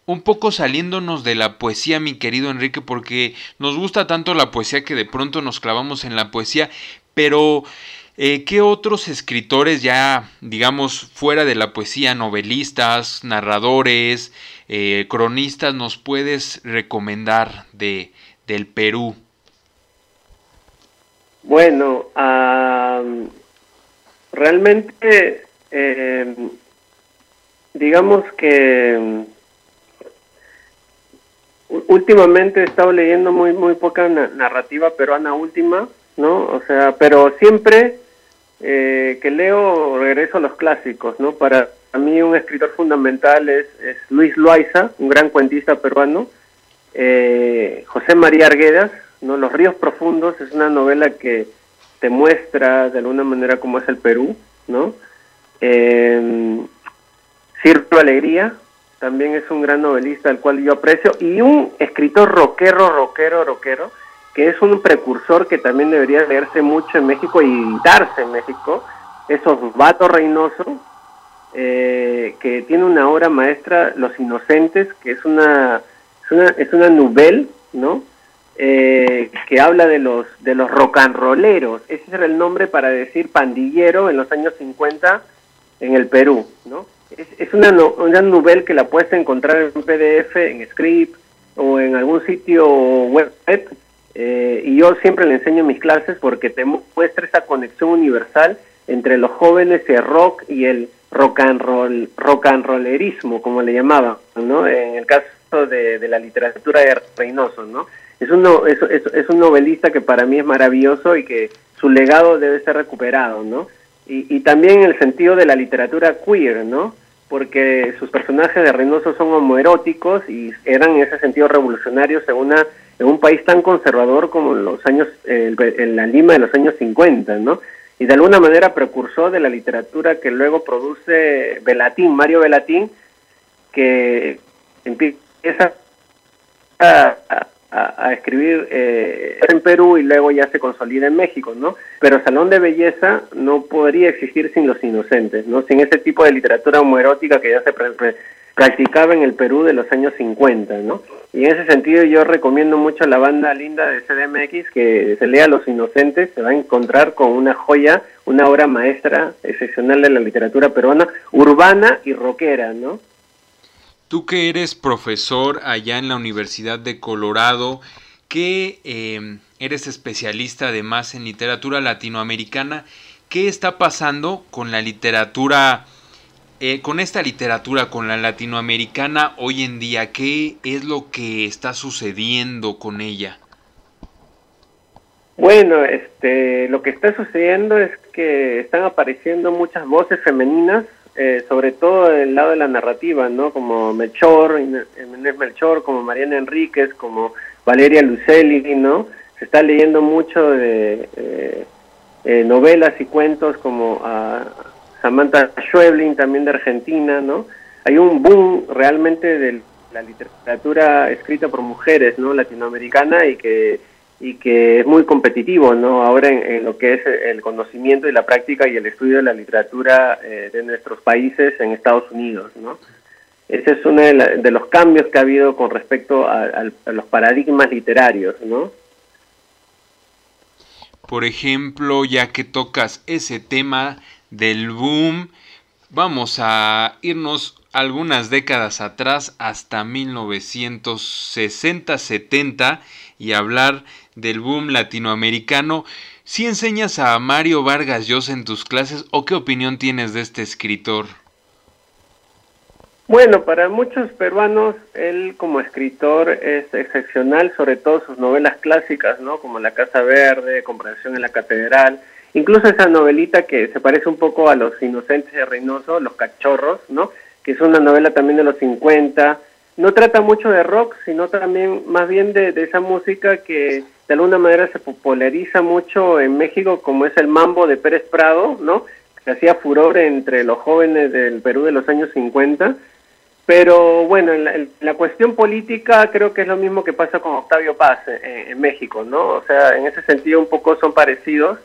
un poco saliéndonos de la poesía, mi querido Enrique, porque nos gusta tanto la poesía que de pronto nos clavamos en la poesía, pero eh, ¿Qué otros escritores ya, digamos, fuera de la poesía, novelistas, narradores, eh, cronistas, nos puedes recomendar de, del Perú? Bueno, realmente, em, digamos que últimamente he estado leyendo muy muy poca narrativa peruana última, ¿no? O sea, pero siempre eh, que leo regreso a los clásicos, ¿no? Para mí un escritor fundamental es, Luis Loaiza, un gran cuentista peruano, eh, José María Arguedas, ¿no? Los ríos profundos es una novela que te muestra de alguna manera cómo es el Perú, ¿no? Eh, Alegría, también es un gran novelista al cual yo aprecio, y un escritor rockero, rockero, rockero, que es un precursor que también debería leerse mucho en México y darse en México, es Osvato Reynoso, eh, que tiene una obra maestra, Los Inocentes, que es una, es una, es una novela, ¿no? Eh, que habla de los de los rock and rolleros. Ese era el nombre para decir pandillero en los años 50 en el Perú, ¿no? Es, es una, una novela que la puedes encontrar en PDF, en script o en algún sitio web. Eh, y yo siempre le enseño en mis clases porque te muestra esa conexión universal entre los jóvenes el rock y el rock and roll, rock and rollerismo, como le llamaban, ¿no? En el caso de, de la literatura de Reynoso, ¿no? es un, es, es, un novelista que para mí es maravilloso y que su legado debe ser recuperado, ¿no? Y, y también en el sentido de la literatura queer, ¿no? Porque sus personajes de Reynoso son homoeróticos y eran en ese sentido revolucionarios en, una, en un país tan conservador como los años, en la Lima de los años 50, ¿no? Y de alguna manera precursor de la literatura que luego produce Velatín, Mario Velatín, que empieza a, escribir eh, en Perú y luego ya se consolida en México, ¿no? Pero Salón de Belleza no podría existir sin Los Inocentes, ¿no? Sin ese tipo de literatura homoerótica que ya se practicaba en el Perú de los años 50, ¿no? Y en ese sentido yo recomiendo mucho a la banda linda de CDMX que se lea Los Inocentes, se va a encontrar con una joya, una obra maestra excepcional de la literatura peruana, urbana y rockera, ¿no? Tú que eres profesor allá en la Universidad de Colorado, que em, eres especialista además en literatura latinoamericana, ¿qué está pasando con la literatura, eh, con esta literatura, con la latinoamericana hoy en día? ¿Qué es lo que está sucediendo con ella? Bueno, este, lo que está sucediendo es que están apareciendo muchas voces femeninas eh, sobre todo del lado de la narrativa, ¿no? Como Melchor, Inés Melchor, como Mariana Enríquez, como Valeria Lucelli, ¿no? Se está leyendo mucho de eh, eh, novelas y cuentos como a Samantha Schweblin, también de Argentina, ¿no? Hay un boom realmente de la literatura escrita por mujeres, ¿no? Latinoamericana y que y que es muy competitivo, ¿no? Ahora en, lo que es el conocimiento y la práctica y el estudio de la literatura eh, de nuestros países en Estados Unidos, ¿no? Ese es uno de, los cambios que ha habido con respecto a, los paradigmas literarios, ¿no? Por ejemplo, ya que tocas ese tema del boom, vamos a irnos algunas décadas atrás hasta 1960-70 y hablar del boom latinoamericano. ¿Si enseñas a Mario Vargas Llosa en tus clases o qué opinión tienes de este escritor? Bueno, para muchos peruanos él como escritor es excepcional, sobre todo sus novelas clásicas, ¿no? Como La Casa Verde, Comprensión en la Catedral, incluso esa novelita que se parece un poco a Los Inocentes de Reynoso, Los Cachorros, ¿no? Que es una novela también de los 50, no trata mucho de rock, sino también más bien de, esa música que de alguna manera se populariza mucho en México, como es el mambo de Pérez Prado, ¿no? Que hacía furor entre los jóvenes del Perú de los años 50. Pero bueno, en la, cuestión política creo que es lo mismo que pasa con Octavio Paz en, en, México, ¿no? O sea, en ese sentido un poco son parecidos,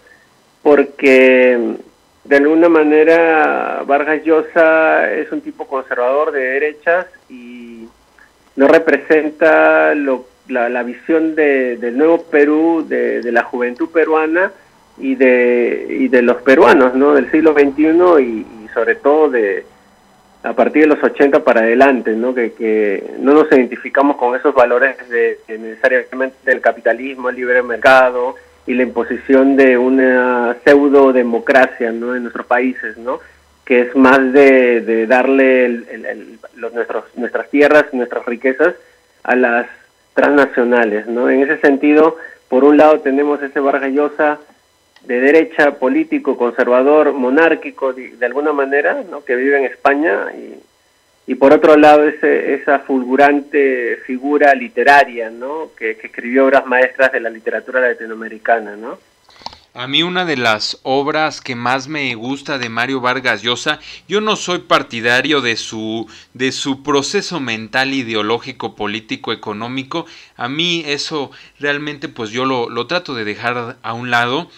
porque de alguna manera Vargas Llosa es un tipo conservador de derechas y no representa la, visión de, del nuevo Perú, de, la juventud peruana y de, y de los peruanos ¿no? del siglo XXI y, sobre todo de a partir de los 80 para adelante, ¿no? Que, no nos identificamos con esos valores de, necesariamente del capitalismo, el libre mercado y la imposición de una pseudo democracia ¿no? en nuestros países, ¿no? que es más de, darle los, nuestros, nuestras tierras, nuestras riquezas a las transnacionales, ¿no? En ese sentido, por un lado tenemos ese Vargallosa de derecha, político, conservador, monárquico, de, alguna manera, ¿no? que vive en España, y, y por otro lado ese, esa fulgurante figura literaria, ¿no? que escribió obras maestras de la literatura latinoamericana, ¿no? A mí una de las obras que más me gusta de Mario Vargas Llosa, yo no soy partidario de su de su proceso mental ideológico, político, económico. A mí eso realmente pues yo lo, lo trato de dejar a un lado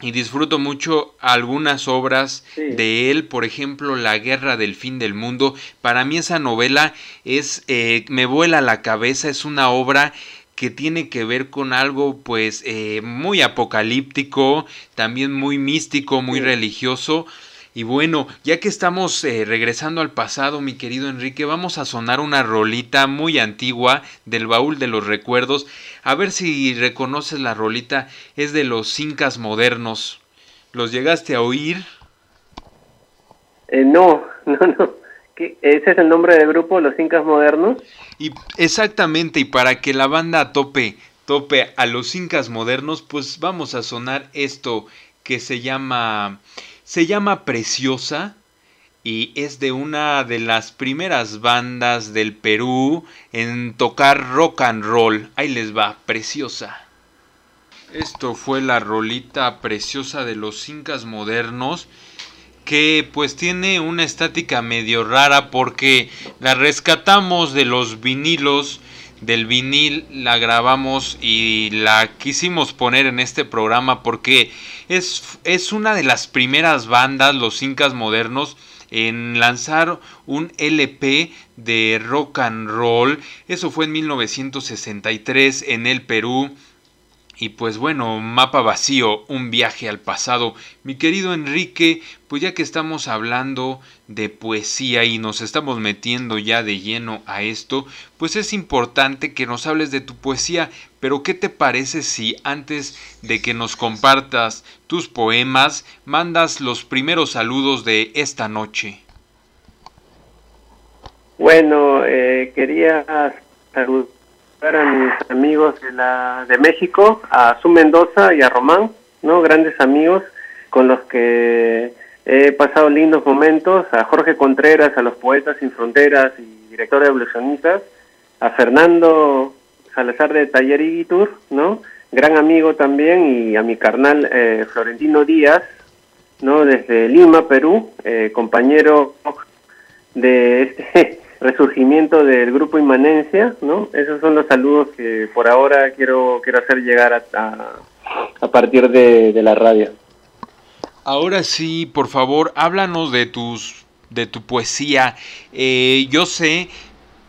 y disfruto mucho algunas obras de él, por ejemplo, La Guerra del Fin del Mundo. Para mí esa novela es, eh, me vuela la cabeza, es una obra que tiene que ver con algo pues eh, muy apocalíptico, también muy místico, muy religioso. Y bueno, ya que estamos eh, regresando al pasado, mi querido Enrique, vamos a sonar una rolita muy antigua del baúl de los recuerdos. A ver si reconoces la rolita, es de los incas modernos. ¿Los llegaste a oír? Eh, no, no, no. ¿Ese es el nombre del grupo, los incas modernos? Y exactamente, y para que la banda tope, tope a los incas modernos, pues vamos a sonar esto que se llama se llama Preciosa y es de una de las primeras bandas del Perú en tocar rock and roll. Ahí les va, Preciosa. Esto fue la rolita preciosa de los incas modernos que pues tiene una estática medio rara porque la rescatamos de los vinilos del vinil la grabamos y la quisimos poner en este programa porque es, es una de las primeras bandas, los incas modernos, en lanzar un LP de rock and roll. Eso fue en 1963 en el Perú. Y pues bueno, mapa vacío, un viaje al pasado. Mi querido Enrique, pues ya que estamos hablando de poesía y nos estamos metiendo ya de lleno a esto, pues es importante que nos hables de tu poesía. Pero ¿qué te parece si antes de que nos compartas tus poemas, mandas los primeros saludos de esta noche? Bueno, eh, quería saludar a mis amigos de, la, de México, a Su Mendoza y a Román, ¿no? Grandes amigos con los que he pasado lindos momentos, a Jorge Contreras, a los Poetas Sin Fronteras y director de Evolucionistas, a Fernando Salazar de Taller Iguitur, ¿no? Gran amigo también, y a mi carnal eh, Florentino Díaz, ¿no? Desde Lima, Perú, eh, compañero de este resurgimiento del grupo Inmanencia, ¿no? Esos son los saludos que por ahora quiero, quiero hacer llegar a, a, partir de, la radio. Ahora sí, por favor, háblanos de tus de tu poesía. Eh, yo sé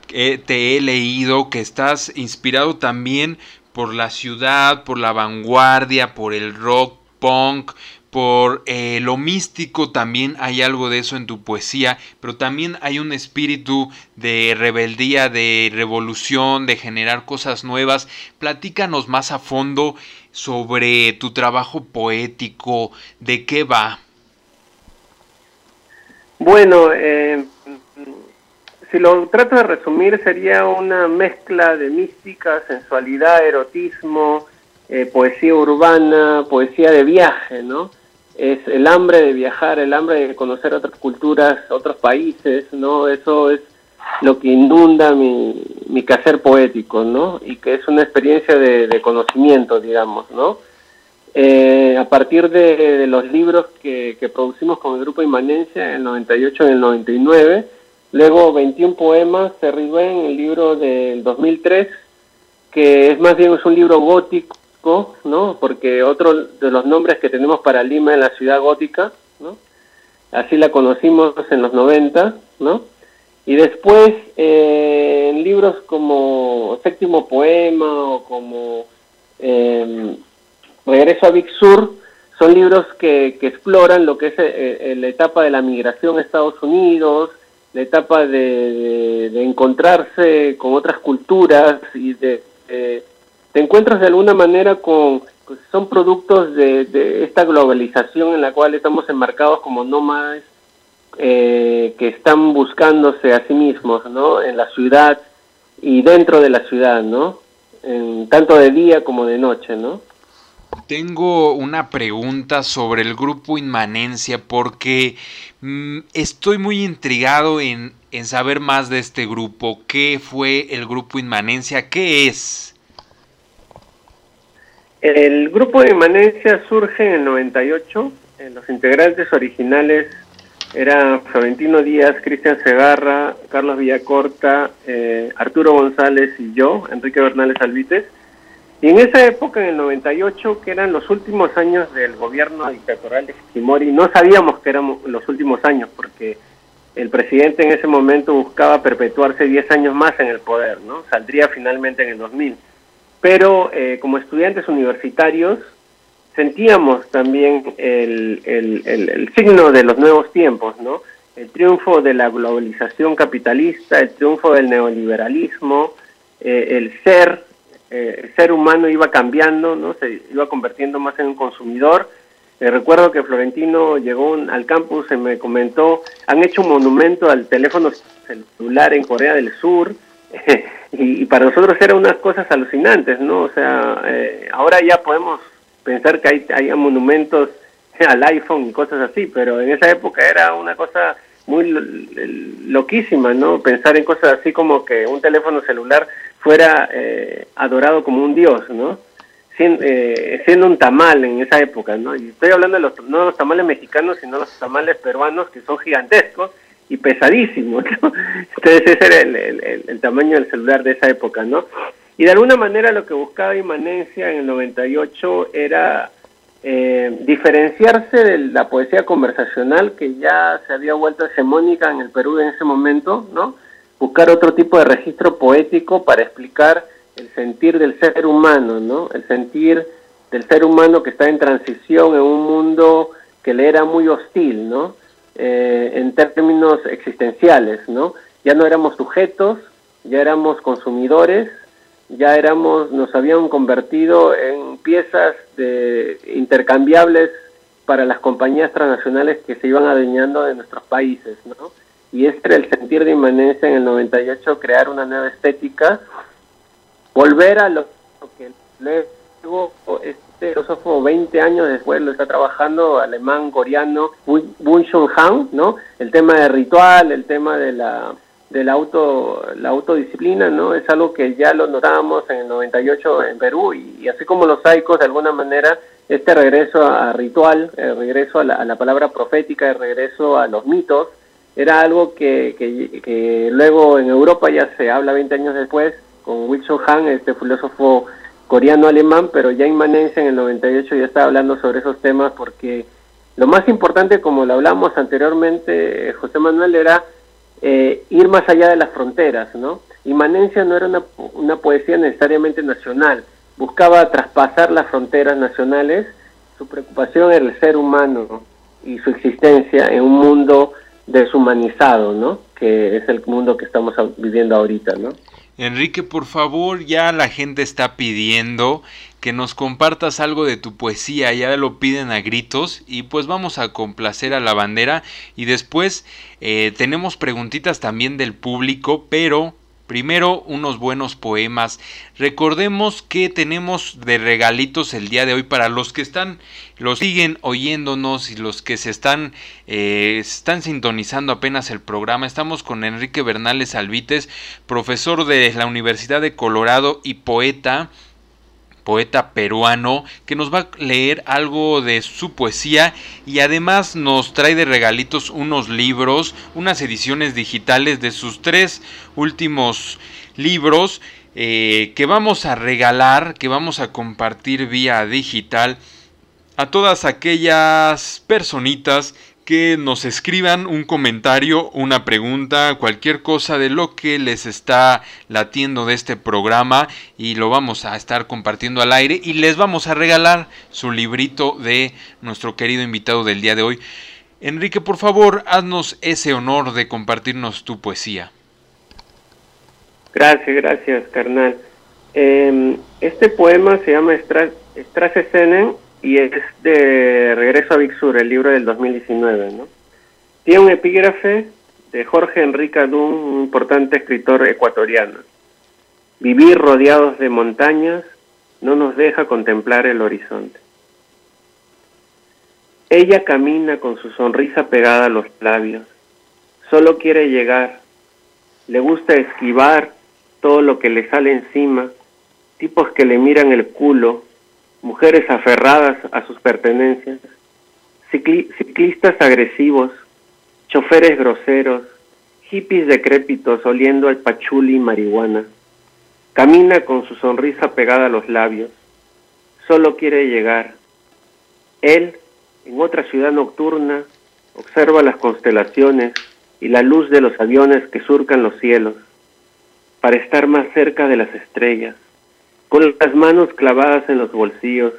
que te he leído que estás inspirado también por la ciudad, por la vanguardia, por el rock punk, por eh, lo místico también hay algo de eso en tu poesía, pero también hay un espíritu de rebeldía, de revolución, de generar cosas nuevas. Platícanos más a fondo sobre tu trabajo poético, de qué va. Bueno, eh, si lo trato de resumir sería una mezcla de mística, sensualidad, erotismo, eh, poesía urbana, poesía de viaje, ¿no? Es el hambre de viajar, el hambre de conocer otras culturas, otros países, ¿no? Eso es lo que inunda mi, mi quehacer poético, ¿no? Y que es una experiencia de, conocimiento, digamos, ¿no? Eh, a partir de, los libros que, producimos con el grupo Inmanencia en el 98 y el 99, luego 21 poemas se en el libro del 2003, que es más bien es un libro gótico, ¿no? Porque otro de los nombres que tenemos para Lima es la ciudad gótica, ¿no? Así la conocimos en los 90, ¿no? Y después eh, en libros como Séptimo Poema o como em, Regreso a Big Sur, son libros que, exploran lo que es eh, eh, la etapa de la migración a Estados Unidos, la etapa de, encontrarse con otras culturas y de te encuentras de alguna manera con, pues, son productos de, esta globalización en la cual estamos enmarcados como nómadas eh, que están buscándose a sí mismos, ¿no? En la ciudad y dentro de la ciudad, ¿no? En, tanto de día como de noche, ¿no? Tengo una pregunta sobre el grupo Inmanencia porque mm, estoy muy intrigado en, en, saber más de este grupo. ¿Qué fue el grupo Inmanencia? ¿Qué es? El grupo Inmanencia surge en el 98. los integrantes originales eran Florentino Díaz, Cristian Segarra, Carlos Villacorta, eh, Arturo González y yo, Enrique Bernales Alvites y en esa época, en el 98, que eran los últimos años del gobierno dictatorial de Fujimori, no sabíamos que eran los últimos años, porque el presidente en ese momento buscaba perpetuarse 10 años más en el poder, ¿no? Saldría finalmente en el 2000. Pero eh, como estudiantes universitarios sentíamos también el, el, el, signo de los nuevos tiempos, ¿no? El triunfo de la globalización capitalista, el triunfo del neoliberalismo, eh, el ser eh, el ser humano iba cambiando, ¿no? Se iba convirtiendo más en un consumidor. Eh, recuerdo que Florentino llegó al campus y me comentó, han hecho un monumento al teléfono celular en Corea del Sur, y, para nosotros eran unas cosas alucinantes, ¿no? O sea, eh, ahora ya podemos pensar que hay, hay monumentos al iPhone y cosas así, pero en esa época era una cosa muy loquísima, ¿no? Pensar en cosas así como que un teléfono celular fuera eh, adorado como un dios, ¿no? Eh, siendo, un tamal en esa época, ¿no? Y estoy hablando de los, no los tamales mexicanos, sino los tamales peruanos que son gigantescos y pesadísimos, ¿no? Entonces ese era el, tamaño del celular de esa época, ¿no? Y de alguna manera lo que buscaba Inmanencia en el 98 era eh, diferenciarse de la poesía conversacional que ya se había vuelto hegemónica en el Perú en ese momento, ¿no? buscar otro tipo de registro poético para explicar el sentir del ser humano, ¿no? El sentir del ser humano que está en transición en un mundo que le era muy hostil, ¿no? Eh, en términos existenciales, ¿no? Ya no éramos sujetos, ya éramos consumidores, ya éramos, nos habían convertido en piezas de, intercambiables para las compañías transnacionales que se iban adueñando de nuestros países, ¿no? y este era el sentir de inmanencia en el 98, crear una nueva estética, volver a lo, que este filósofo 20 años después lo está trabajando, alemán, coreano, Bun Shun Han, ¿no? El tema de ritual, el tema de la de la auto la autodisciplina, ¿no? Es algo que ya lo notábamos en el 98 en Perú y, así como los saicos de alguna manera este regreso a, ritual, el regreso a la, a la palabra profética, el regreso a los mitos, era algo que, que, luego en Europa ya se habla 20 años después con Wilson Han, este filósofo coreano-alemán, pero ya Inmanencia en el 98 ya estaba hablando sobre esos temas porque lo más importante, como lo hablamos anteriormente, José Manuel, era eh, ir más allá de las fronteras, ¿no? Inmanencia no era una, una poesía necesariamente nacional, buscaba traspasar las fronteras nacionales, su preocupación era el ser humano y su existencia en un mundo deshumanizado, ¿no? Que es el mundo que estamos viviendo ahorita, ¿no? Enrique, por favor, ya la gente está pidiendo que nos compartas algo de tu poesía, ya lo piden a gritos y pues vamos a complacer a la bandera. Y después eh, tenemos preguntitas también del público, pero Primero, unos buenos poemas. Recordemos que tenemos de regalitos el día de hoy para los que están, los siguen oyéndonos y los que se están, eh, están sintonizando apenas el programa. Estamos con Enrique Bernales Alvites, profesor de la Universidad de Colorado y poeta poeta peruano que nos va a leer algo de su poesía y además nos trae de regalitos unos libros, unas ediciones digitales de sus tres últimos libros eh, que vamos a regalar, que vamos a compartir vía digital a todas aquellas personitas que nos escriban un comentario, una pregunta, cualquier cosa de lo que les está latiendo de este programa y lo vamos a estar compartiendo al aire y les vamos a regalar su librito de nuestro querido invitado del día de hoy. Enrique, por favor, haznos ese honor de compartirnos tu poesía. Gracias, gracias, carnal. Em, este poema se llama Strasse y es de Regreso a Big el libro del 2019. ¿no? Tiene un epígrafe de Jorge Enrique Adún, un importante escritor ecuatoriano. Vivir rodeados de montañas, no nos deja contemplar el horizonte. Ella camina con su sonrisa pegada a los labios, solo quiere llegar, le gusta esquivar todo lo que le sale encima, tipos que le miran el culo, mujeres aferradas a sus pertenencias, ciclistas agresivos, choferes groseros, hippies decrépitos oliendo al pachuli y marihuana. Camina con su sonrisa pegada a los labios. Solo quiere llegar. Él, en otra ciudad nocturna, observa las constelaciones y la luz de los aviones que surcan los cielos, para estar más cerca de las estrellas. Con las manos clavadas en los bolsillos,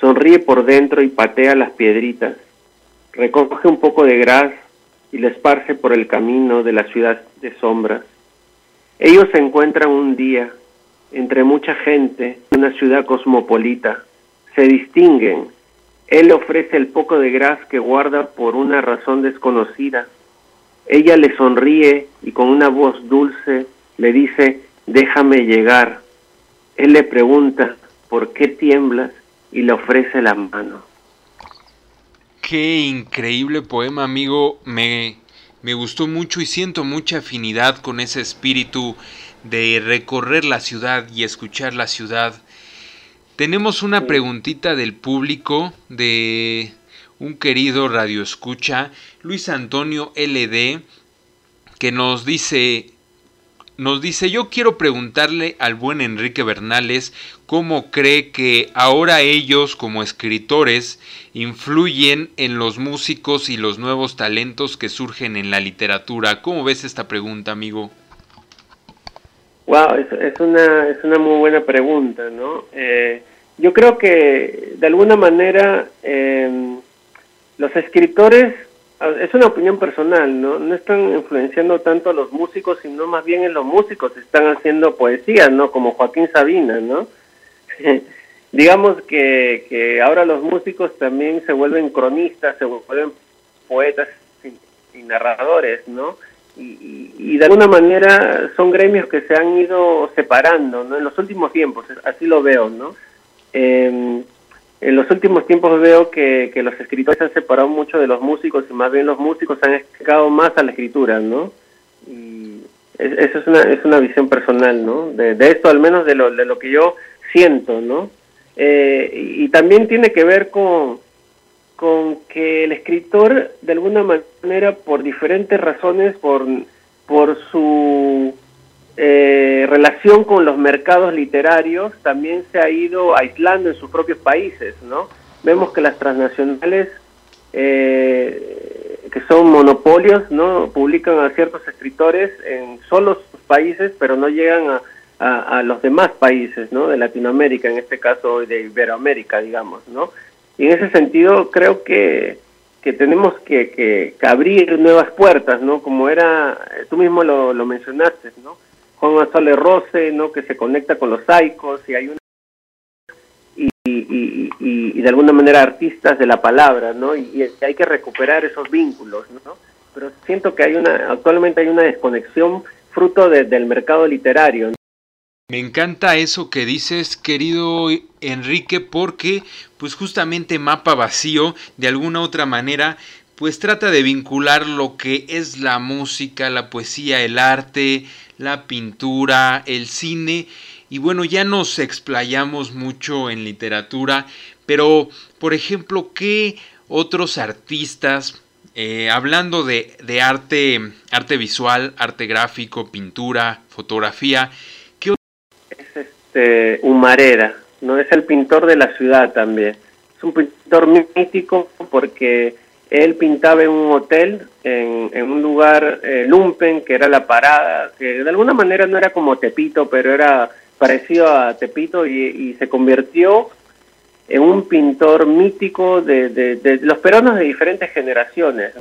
sonríe por dentro y patea las piedritas. Recoge un poco de gras y le esparce por el camino de la ciudad de sombras. Ellos se encuentran un día entre mucha gente en una ciudad cosmopolita. Se distinguen. Él ofrece el poco de gras que guarda por una razón desconocida. Ella le sonríe y con una voz dulce le dice, déjame llegar. Él le pregunta, ¿por qué tiemblas? y le ofrece la mano. Qué increíble poema, amigo. Me, me gustó mucho y siento mucha afinidad con ese espíritu de recorrer la ciudad y escuchar la ciudad. Tenemos una preguntita del público de un querido radio escucha, Luis Antonio LD, que nos dice nos dice, yo quiero preguntarle al buen Enrique Bernales cómo cree que ahora ellos como escritores influyen en los músicos y los nuevos talentos que surgen en la literatura. ¿Cómo ves esta pregunta, amigo? Wow, es, una, es una muy buena pregunta, ¿no? Eh, yo creo que de alguna manera eh, los escritores es una opinión personal, ¿no? No están influenciando tanto a los músicos, sino más bien en los músicos están haciendo poesía, ¿no? Como Joaquín Sabina, ¿no? Digamos que, que ahora los músicos también se vuelven cronistas, se vuelven poetas y, narradores, ¿no? Y, y, de alguna manera son gremios que se han ido separando, ¿no? En los últimos tiempos, así lo veo, ¿no? Eh, en los últimos tiempos veo que, que, los escritores se han separado mucho de los músicos y más bien los músicos han dedicado más a la escritura, ¿no? Y eso es una, es una visión personal, ¿no? De, esto, al menos de lo, de lo que yo siento, ¿no? Eh, y, también tiene que ver con, con que el escritor, de alguna manera, por diferentes razones, por, por su eh, relación con los mercados literarios también se ha ido aislando en sus propios países, ¿no? Vemos que las transnacionales, eh, que son monopolios, ¿no? Publican a ciertos escritores en solo sus países, pero no llegan a, a, los demás países, ¿no? De Latinoamérica, en este caso de Iberoamérica, digamos, ¿no? Y en ese sentido creo que, que tenemos que, que, que abrir nuevas puertas, ¿no? Como era, tú mismo lo, lo mencionaste, ¿no? Juan González Rose, ¿no? que se conecta con los saicos y hay una y, y, y, de alguna manera artistas de la palabra, ¿no? Y, hay que recuperar esos vínculos, ¿no? Pero siento que hay una, actualmente hay una desconexión fruto del mercado literario. Me encanta eso que dices, querido Enrique, porque pues justamente Mapa Vacío, de alguna otra manera, pues trata de vincular lo que es la música, la poesía, el arte, la pintura, el cine. Y bueno, ya nos explayamos mucho en literatura, pero por ejemplo, ¿qué otros artistas, eh, hablando de, de, arte, arte visual, arte gráfico, pintura, fotografía, qué Es este, Humareda, ¿no? Es el pintor de la ciudad también. Es un pintor mítico porque él pintaba en un hotel, en, un lugar eh, lumpen, que era la parada, que de alguna manera no era como Tepito, pero era parecido a Tepito y, se convirtió en un pintor mítico de, los peruanos de diferentes generaciones.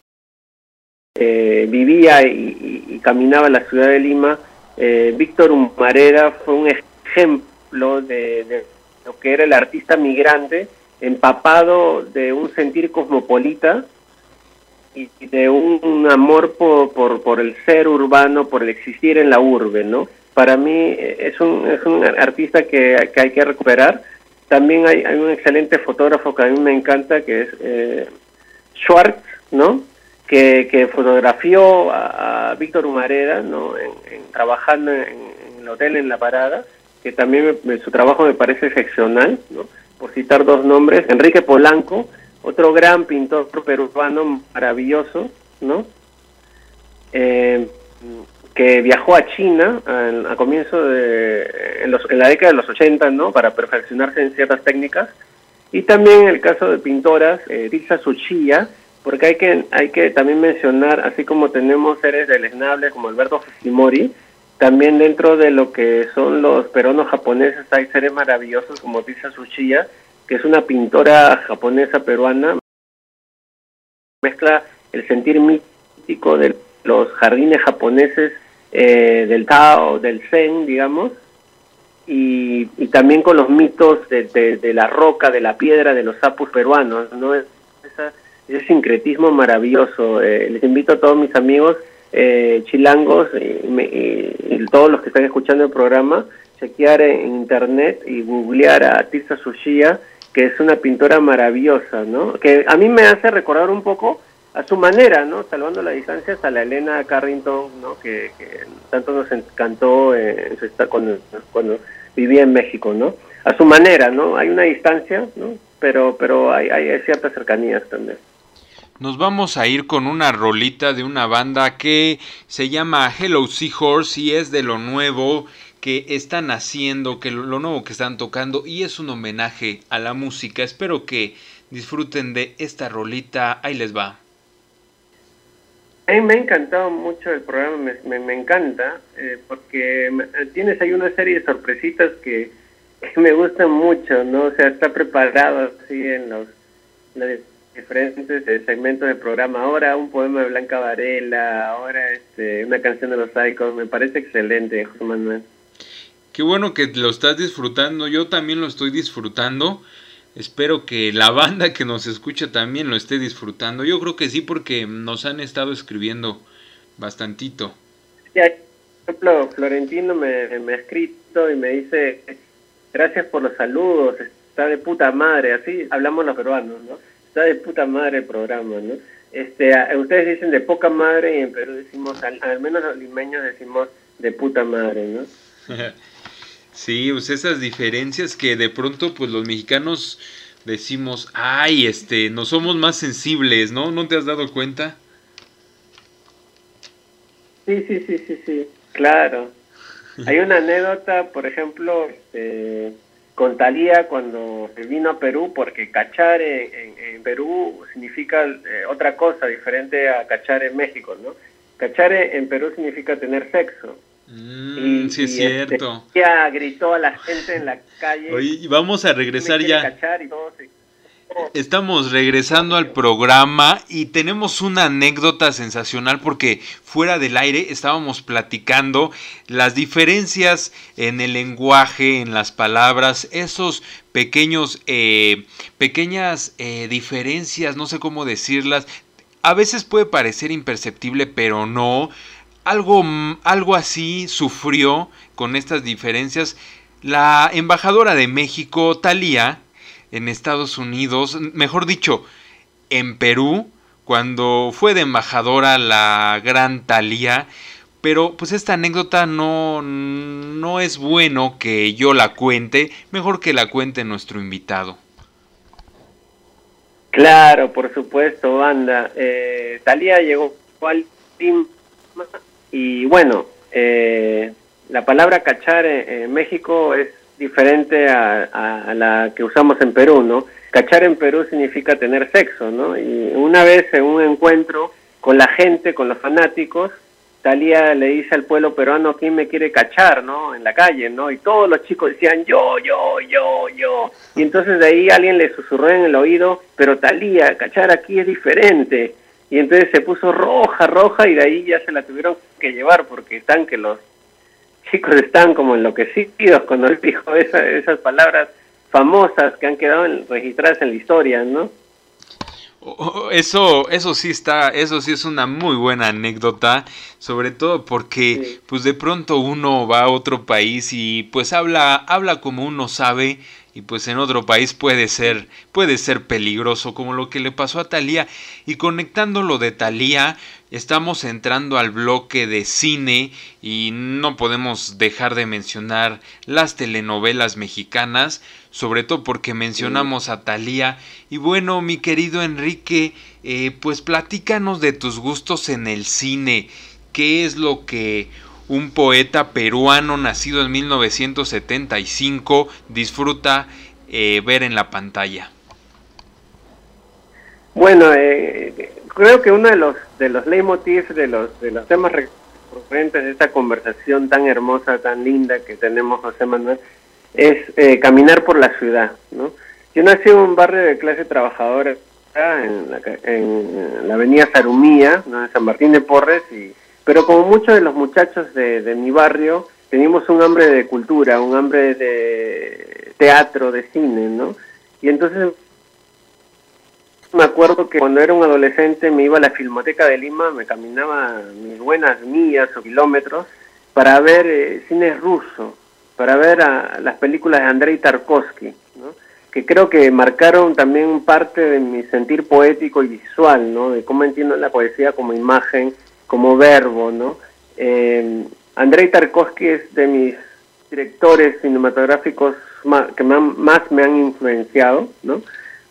Eh, vivía y, caminaba en la ciudad de Lima. Eh, Víctor Humareda fue un ejemplo de lo que era el artista migrante empapado de un sentir cosmopolita y de un amor por, por, por, el ser urbano, por el existir en la urbe, ¿no? para mí es un, es un artista que, hay que recuperar. También hay, un excelente fotógrafo que a mí me encanta, que es eh, Schwartz, ¿no? Que, que fotografió a, Víctor Humareda, ¿no? En, trabajando en, el hotel en La Parada, que también su trabajo me parece excepcional, ¿no? Por citar dos nombres, Enrique Polanco, otro gran pintor peruano maravilloso, ¿no? Eh, que viajó a China a, comienzo de en, los, en, la década de los 80, ¿no? Para perfeccionarse en ciertas técnicas. Y también el caso de pintoras, eh, Risa porque hay que hay que también mencionar, así como tenemos seres deleznables como Alberto Fujimori, también dentro de lo que son los peruanos japoneses hay seres maravillosos como Risa Tsuchiya, que es una pintora japonesa peruana, mezcla el sentir mítico de los jardines japoneses eh, del Tao, del Zen, digamos, y, también con los mitos de, la roca, de la piedra, de los sapos peruanos, ¿no? ese sincretismo maravilloso. Eh, les invito a todos mis amigos eh, chilangos y, todos los que están escuchando el programa, chequear en internet y googlear a Tirsa Sushia, que es una pintora maravillosa, ¿no? Que a mí me hace recordar un poco a su manera, ¿no? Salvando las distancias a la Elena Carrington, ¿no? Que, tanto nos encantó eh, cuando, cuando vivía en México, ¿no? A su manera, ¿no? Hay una distancia, ¿no? Pero, pero hay, hay ciertas cercanías también. Nos vamos a ir con una rolita de una banda que se llama Hello Seahorse y es de lo nuevo que están haciendo, que lo nuevo que están tocando y es un homenaje a la música. Espero que disfruten de esta rolita. Ahí les va. A me ha encantado mucho el programa, me, encanta, eh, porque tienes ahí una serie de sorpresitas que, me gustan mucho, ¿no? O sea, está preparado así en los, diferentes segmentos del programa. Ahora un poema de Blanca Varela, ahora este, una canción de los Psychos, me parece excelente, José Manuel. Qué bueno que lo estás disfrutando, yo también lo estoy disfrutando. Espero que la banda que nos escucha también lo esté disfrutando. Yo creo que sí porque nos han estado escribiendo bastantito. por ejemplo, Florentino me, ha escrito y me dice, gracias por los saludos, está de puta madre, así hablamos los peruanos, ¿no? Está de puta madre el programa, ¿no? Este, ustedes dicen de poca madre y en Perú decimos, al, al menos los limeños decimos de puta madre, ¿no? Sí, pues esas diferencias que de pronto pues los mexicanos decimos, ay, este, no somos más sensibles, ¿no? ¿No te has dado cuenta? Sí, sí, sí, sí, sí, claro. Hay una anécdota, por ejemplo, este, con Talía cuando vino a Perú, porque cachar en, Perú significa eh, otra cosa diferente a cachar en México, ¿no? Cachar en Perú significa tener sexo. Mm, sí, es este, cierto. ya gritó a la gente en la calle. Oye, vamos a regresar ya. Estamos regresando al programa y tenemos una anécdota sensacional porque fuera del aire estábamos platicando las diferencias en el lenguaje, en las palabras, esos pequeños, eh, pequeñas eh, diferencias, no sé cómo decirlas. A veces puede parecer imperceptible, pero no algo, algo así sufrió con estas diferencias la embajadora de México, Talía, en Estados Unidos, mejor dicho, en Perú, cuando fue de embajadora la gran Talía. Pero pues esta anécdota no, no es bueno que yo la cuente, mejor que la cuente nuestro invitado. Claro, por supuesto, banda. Eh, Talía llegó al team y bueno, eh, la palabra cachar en, México es diferente a, la que usamos en Perú, ¿no? Cachar en Perú significa tener sexo, ¿no? Y una vez en un encuentro con la gente, con los fanáticos, Talía le dice al pueblo peruano quién me quiere cachar, ¿no? En la calle, ¿no? Y todos los chicos decían yo, yo, yo, yo. Y entonces de ahí alguien le susurró en el oído, pero Talía, cachar aquí es diferente y entonces se puso roja, roja y de ahí ya se la tuvieron que llevar porque están que los chicos están como enloquecidos cuando él dijo esas palabras famosas que han quedado registradas en la historia, ¿no? Eso, eso sí está, eso sí es una muy buena anécdota, sobre todo porque pues de pronto uno va a otro país y pues habla, habla como uno sabe y pues en otro país puede ser, puede ser peligroso, como lo que le pasó a Thalía. Y conectando lo de Thalía, estamos entrando al bloque de cine y no podemos dejar de mencionar las telenovelas mexicanas, sobre todo porque mencionamos a Thalía. Y bueno, mi querido Enrique, eh, pues platícanos de tus gustos en el cine. ¿Qué es lo que un poeta peruano nacido en 1975 disfruta eh, ver en la pantalla? Bueno, eh, creo que uno de los de los leitmotivs de los de los temas recurrentes de esta conversación tan hermosa, tan linda que tenemos José Manuel es eh, caminar por la ciudad, ¿no? Yo nací en un barrio de clase trabajadora en la, en la avenida Sarumía, ¿no? en San Martín de Porres y pero como muchos de los muchachos de, mi barrio, teníamos un hambre de cultura, un hambre de teatro, de cine, ¿no? Y entonces me acuerdo que cuando era un adolescente me iba a la Filmoteca de Lima, me caminaba mis buenas millas o kilómetros para ver eh, cine ruso, para ver a, las películas de Andrei Tarkovsky, ¿no? que creo que marcaron también parte de mi sentir poético y visual, ¿no? de cómo entiendo la poesía como imagen como verbo, ¿no? Eh, Andrei Tarkovsky es de mis directores cinematográficos que más me han influenciado, ¿no?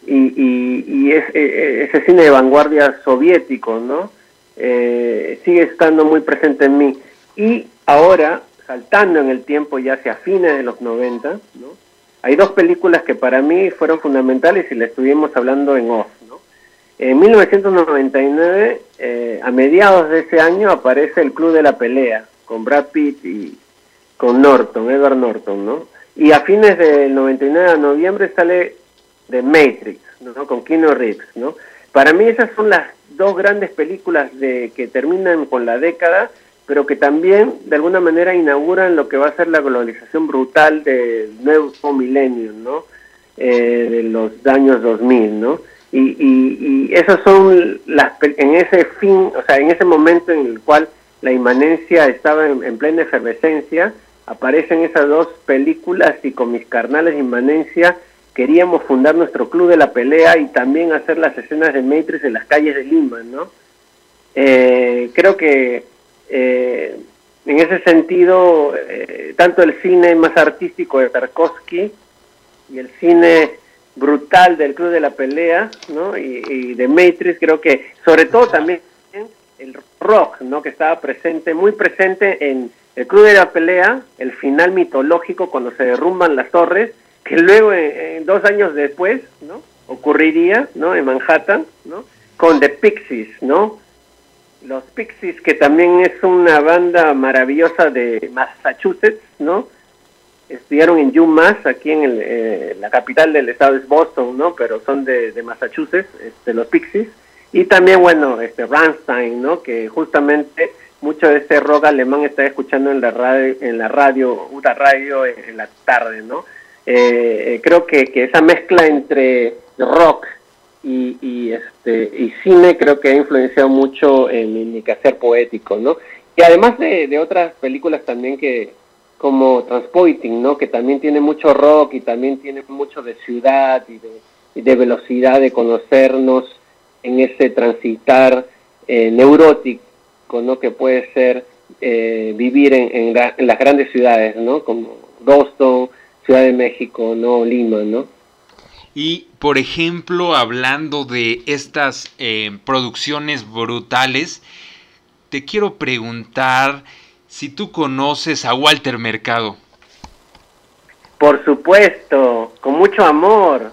Y, y, es, e, e, ese cine de vanguardia soviético, ¿no? Eh, sigue estando muy presente en mí. Y ahora, saltando en el tiempo ya hacia fines de los 90, ¿no? Hay dos películas que para mí fueron fundamentales y le estuvimos hablando en off. En 1999, eh, a mediados de ese año, aparece el Club de la Pelea, con Brad Pitt y con Norton, Edward Norton, ¿no? Y a fines del 99 de noviembre sale The Matrix, ¿no? Con Keanu Reeves, ¿no? Para mí esas son las dos grandes películas de que terminan con la década, pero que también de alguna manera inauguran lo que va a ser la globalización brutal del nuevo milenio, ¿no? Eh, de los años 2000, ¿no? Y, y, y esas son las en ese fin, o sea, en ese momento en el cual la inmanencia estaba en, plena efervescencia, aparecen esas dos películas y con mis carnales de inmanencia queríamos fundar nuestro club de la pelea y también hacer las escenas de Matrix en las calles de Lima, ¿no? Eh, creo que eh, en ese sentido, eh, tanto el cine más artístico de Tarkovsky y el cine brutal del Club de la Pelea, ¿no? Y, de Matrix, creo que sobre todo también el rock, ¿no? Que estaba presente, muy presente en el Club de la Pelea, el final mitológico cuando se derrumban las torres, que luego dos años después, ¿no? Ocurriría, ¿no? En Manhattan, ¿no? Con The Pixies, ¿no? Los Pixies, que también es una banda maravillosa de Massachusetts, ¿no? Estudiaron en UMass, aquí en eh, la capital del estado es Boston, ¿no? Pero son de, Massachusetts, este, los Pixies. Y también, bueno, este Rammstein, ¿no? Que justamente mucho de este rock alemán está escuchando en la radio, en la radio, una radio en, la tarde, ¿no? Eh, eh, creo que, que esa mezcla entre rock y, y, este y cine creo que ha influenciado mucho en mi quehacer poético, ¿no? Y además de, de otras películas también que, como Transporting, ¿no? Que también tiene mucho rock y también tiene mucho de ciudad y de, velocidad de conocernos en ese transitar eh, neurótico, ¿no? Que puede ser eh, vivir en, las grandes ciudades, ¿no? Como Boston, Ciudad de México, ¿no? Lima, ¿no? Y, por ejemplo, hablando de estas eh, producciones brutales, te quiero preguntar si tú conoces a Walter Mercado. Por supuesto, con mucho amor,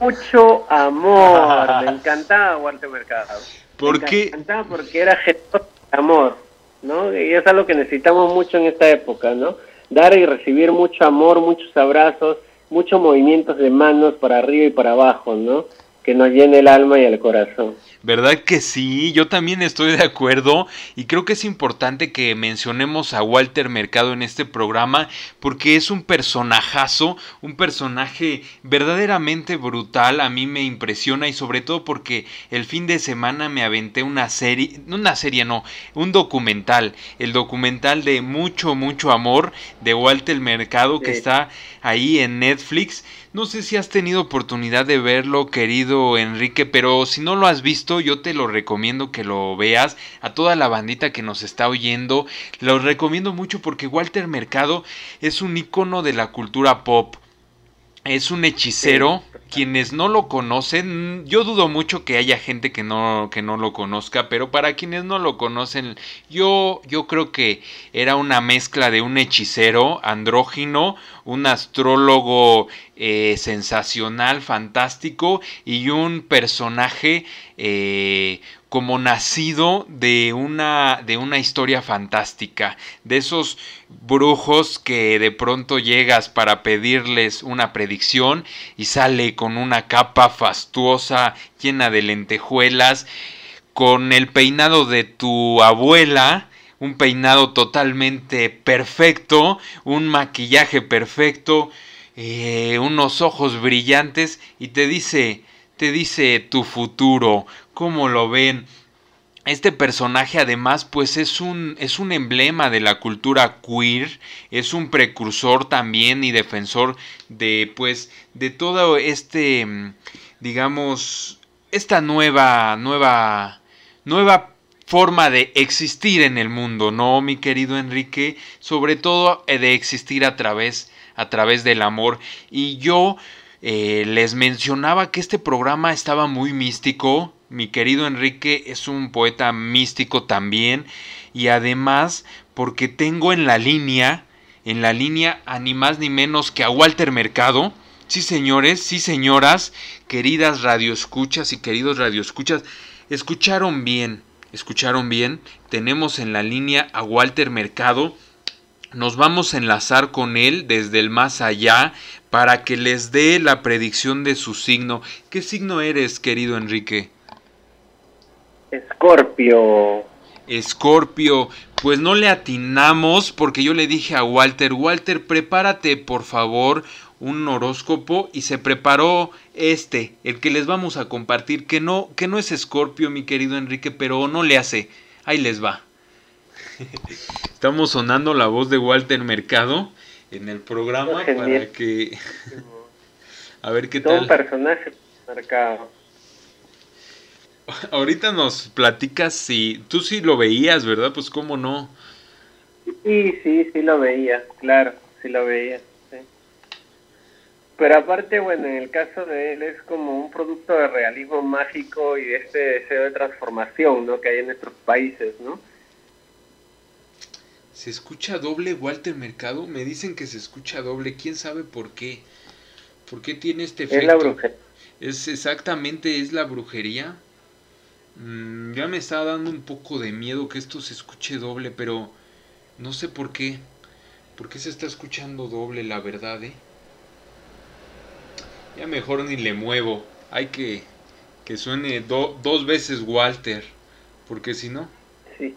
mucho amor. Me encantaba Walter Mercado. ¿Por qué? Me encantaba porque era generoso de amor, ¿no? Y es algo que necesitamos mucho en esta época, ¿no? Dar y recibir mucho amor, muchos abrazos, muchos movimientos de manos para arriba y para abajo, ¿no? Que nos llene el alma y el corazón. ¿Verdad que sí? Yo también estoy de acuerdo. Y creo que es importante que mencionemos a Walter Mercado en este programa porque es un personajazo, un personaje verdaderamente brutal, a mí me impresiona y sobre todo porque el fin de semana me aventé una serie, no una serie no, un documental, el documental de mucho, mucho amor de Walter Mercado que está ahí en Netflix no sé si has tenido oportunidad de verlo, querido Enrique, pero si no lo has visto, yo te lo recomiendo que lo veas. A toda la bandita que nos está oyendo, lo recomiendo mucho porque Walter Mercado es un icono de la cultura pop. Es un hechicero. Quienes no lo conocen, yo dudo mucho que haya gente que no, que no lo conozca, pero para quienes no lo conocen, yo, yo creo que era una mezcla de un hechicero andrógino, un astrólogo eh, sensacional, fantástico y un personaje eh, como nacido de una, de una historia fantástica, de esos brujos que de pronto llegas para pedirles una predicción y sale con una capa fastuosa llena de lentejuelas, con el peinado de tu abuela, un peinado totalmente perfecto, un maquillaje perfecto, eh, unos ojos brillantes y te dice, te dice tu futuro, cómo lo ven. Este personaje además pues es un, es un emblema de la cultura queer, es un precursor también y defensor de pues de todo este digamos esta nueva nueva nueva forma de existir en el mundo, ¿no, mi querido Enrique? Sobre todo eh, de existir a través a través del amor y yo eh, les mencionaba que este programa estaba muy místico, mi querido Enrique es un poeta místico también y además porque tengo en la línea, en la línea a ni más ni menos que a Walter Mercado. Sí, señores, sí, señoras, queridas radioescuchas y queridos radioescuchas, escucharon bien, escucharon bien. Tenemos en la línea a Walter Mercado. Nos vamos a enlazar con él desde el más allá para que les dé la predicción de su signo. ¿Qué signo eres, querido Enrique? Escorpio. Escorpio, pues no le atinamos porque yo le dije a Walter, Walter, prepárate por favor un horóscopo y se preparó este, el que les vamos a compartir, que no, que no es Escorpio, mi querido Enrique, pero no le hace. Ahí les va. Estamos sonando la voz de Walter Mercado en el programa para que a ver qué tal. Un personaje Mercado. Ahorita nos platicas si tú sí lo veías, ¿verdad? Pues cómo no. Sí, sí, sí lo veía, claro, sí lo veía. Pero aparte, bueno, en el caso de él es como un producto de realismo mágico y de este deseo de transformación, ¿no? Que hay en nuestros países, ¿no? ¿Se escucha doble Walter Mercado? Me dicen que se escucha doble, quién sabe por qué. ¿Por qué tiene este efecto? Es la brujería. Es exactamente, es la brujería. Mm, ya me está dando un poco de miedo que esto se escuche doble, pero no sé por qué. ¿Por qué se está escuchando doble, la verdad, eh? Ya mejor ni le muevo. Hay que que suene dos veces Walter, porque si no... Sí.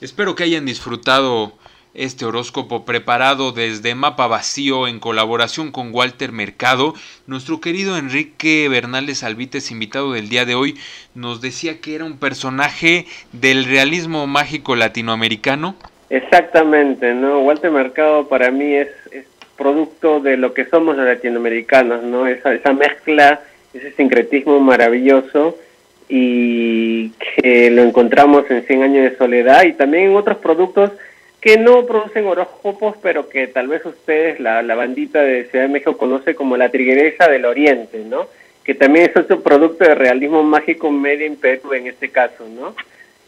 Espero que hayan disfrutado este horóscopo preparado desde Mapa Vacío en colaboración con Walter Mercado. Nuestro querido Enrique Bernales Alvites, invitado del día de hoy, nos decía que era un personaje del realismo mágico latinoamericano. Exactamente, ¿no? Walter Mercado para mí es, producto de lo que somos los latinoamericanos, ¿no? Esa, esa mezcla, ese sincretismo maravilloso y que lo encontramos en 100 años de soledad y también en otros productos que no producen horóscopos, pero que tal vez ustedes, la, la bandita de Ciudad de México, conoce como la triguereza del Oriente, ¿no? Que también es otro producto de realismo mágico medio en en este caso, ¿no?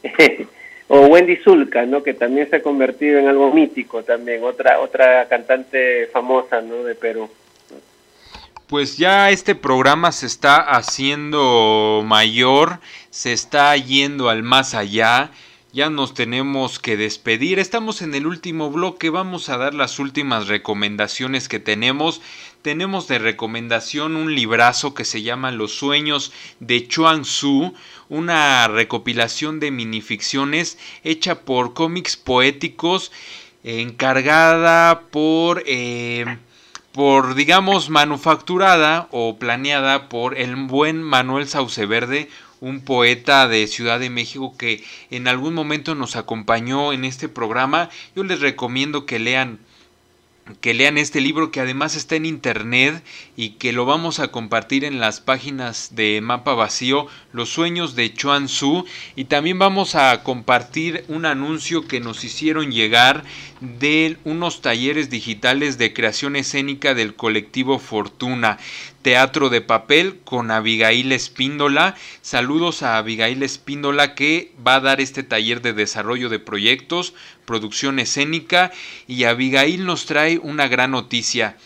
o Wendy Zulka, ¿no? Que también se ha convertido en algo mítico también, otra, otra cantante famosa, ¿no? De Perú. Pues ya este programa se está haciendo mayor, se está yendo al más allá ya nos tenemos que despedir. Estamos en el último bloque, vamos a dar las últimas recomendaciones que tenemos. Tenemos de recomendación un librazo que se llama Los sueños de Chuang Tzu, una recopilación de minificciones hecha por cómics poéticos, encargada por... Eh, por digamos manufacturada o planeada por el buen Manuel Sauce Verde, un poeta de Ciudad de México que en algún momento nos acompañó en este programa. Yo les recomiendo que lean que lean este libro que además está en internet y que lo vamos a compartir en las páginas de Mapa Vacío, Los Sueños de Chuan Tzu y también vamos a compartir un anuncio que nos hicieron llegar de unos talleres digitales de creación escénica del colectivo Fortuna. Teatro de Papel con Abigail Espíndola. Saludos a Abigail Espíndola que va a dar este taller de desarrollo de proyectos, producción escénica y Abigail nos trae una gran noticia.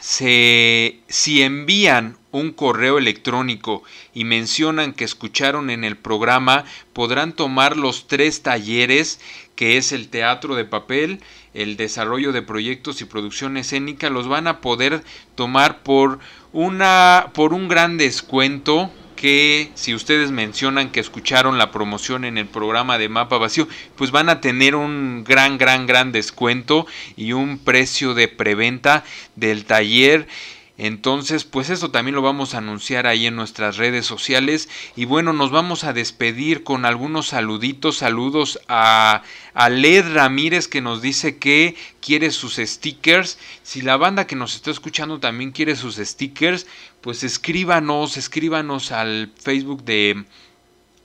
Se, si envían un correo electrónico y mencionan que escucharon en el programa, podrán tomar los tres talleres que es el teatro de papel, el desarrollo de proyectos y producción escénica, los van a poder tomar por una por un gran descuento que si ustedes mencionan que escucharon la promoción en el programa de Mapa Vacío, pues van a tener un gran, gran, gran descuento y un precio de preventa del taller entonces, pues eso también lo vamos a anunciar ahí en nuestras redes sociales. Y bueno, nos vamos a despedir con algunos saluditos. Saludos a, Led Ramírez que nos dice que quiere sus stickers. Si la banda que nos está escuchando también quiere sus stickers, pues escríbanos, escríbanos al Facebook de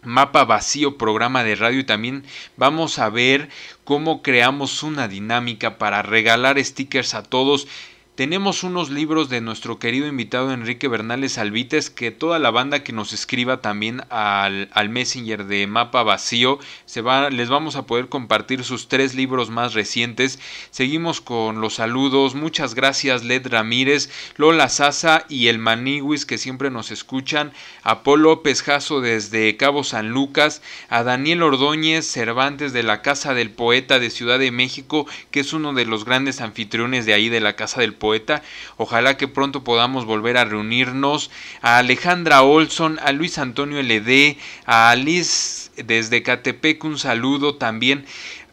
Mapa Vacío programa de radio y también vamos a ver cómo creamos una dinámica para regalar stickers a todos. Tenemos unos libros de nuestro querido invitado Enrique Bernales Alvites que toda la banda que nos escriba también al, al Messenger de Mapa Vacío se va, les vamos a poder compartir sus tres libros más recientes. Seguimos con los saludos. Muchas gracias Led Ramírez, Lola Sasa y el Maniwis que siempre nos escuchan. A Paul López Jasso desde Cabo San Lucas. A Daniel Ordóñez Cervantes de la Casa del Poeta de Ciudad de México que es uno de los grandes anfitriones de ahí de la Casa del Poeta poeta. Ojalá que pronto podamos volver a reunirnos. A Alejandra Olson, a Luis Antonio LD, a Alice desde Catepec, un saludo también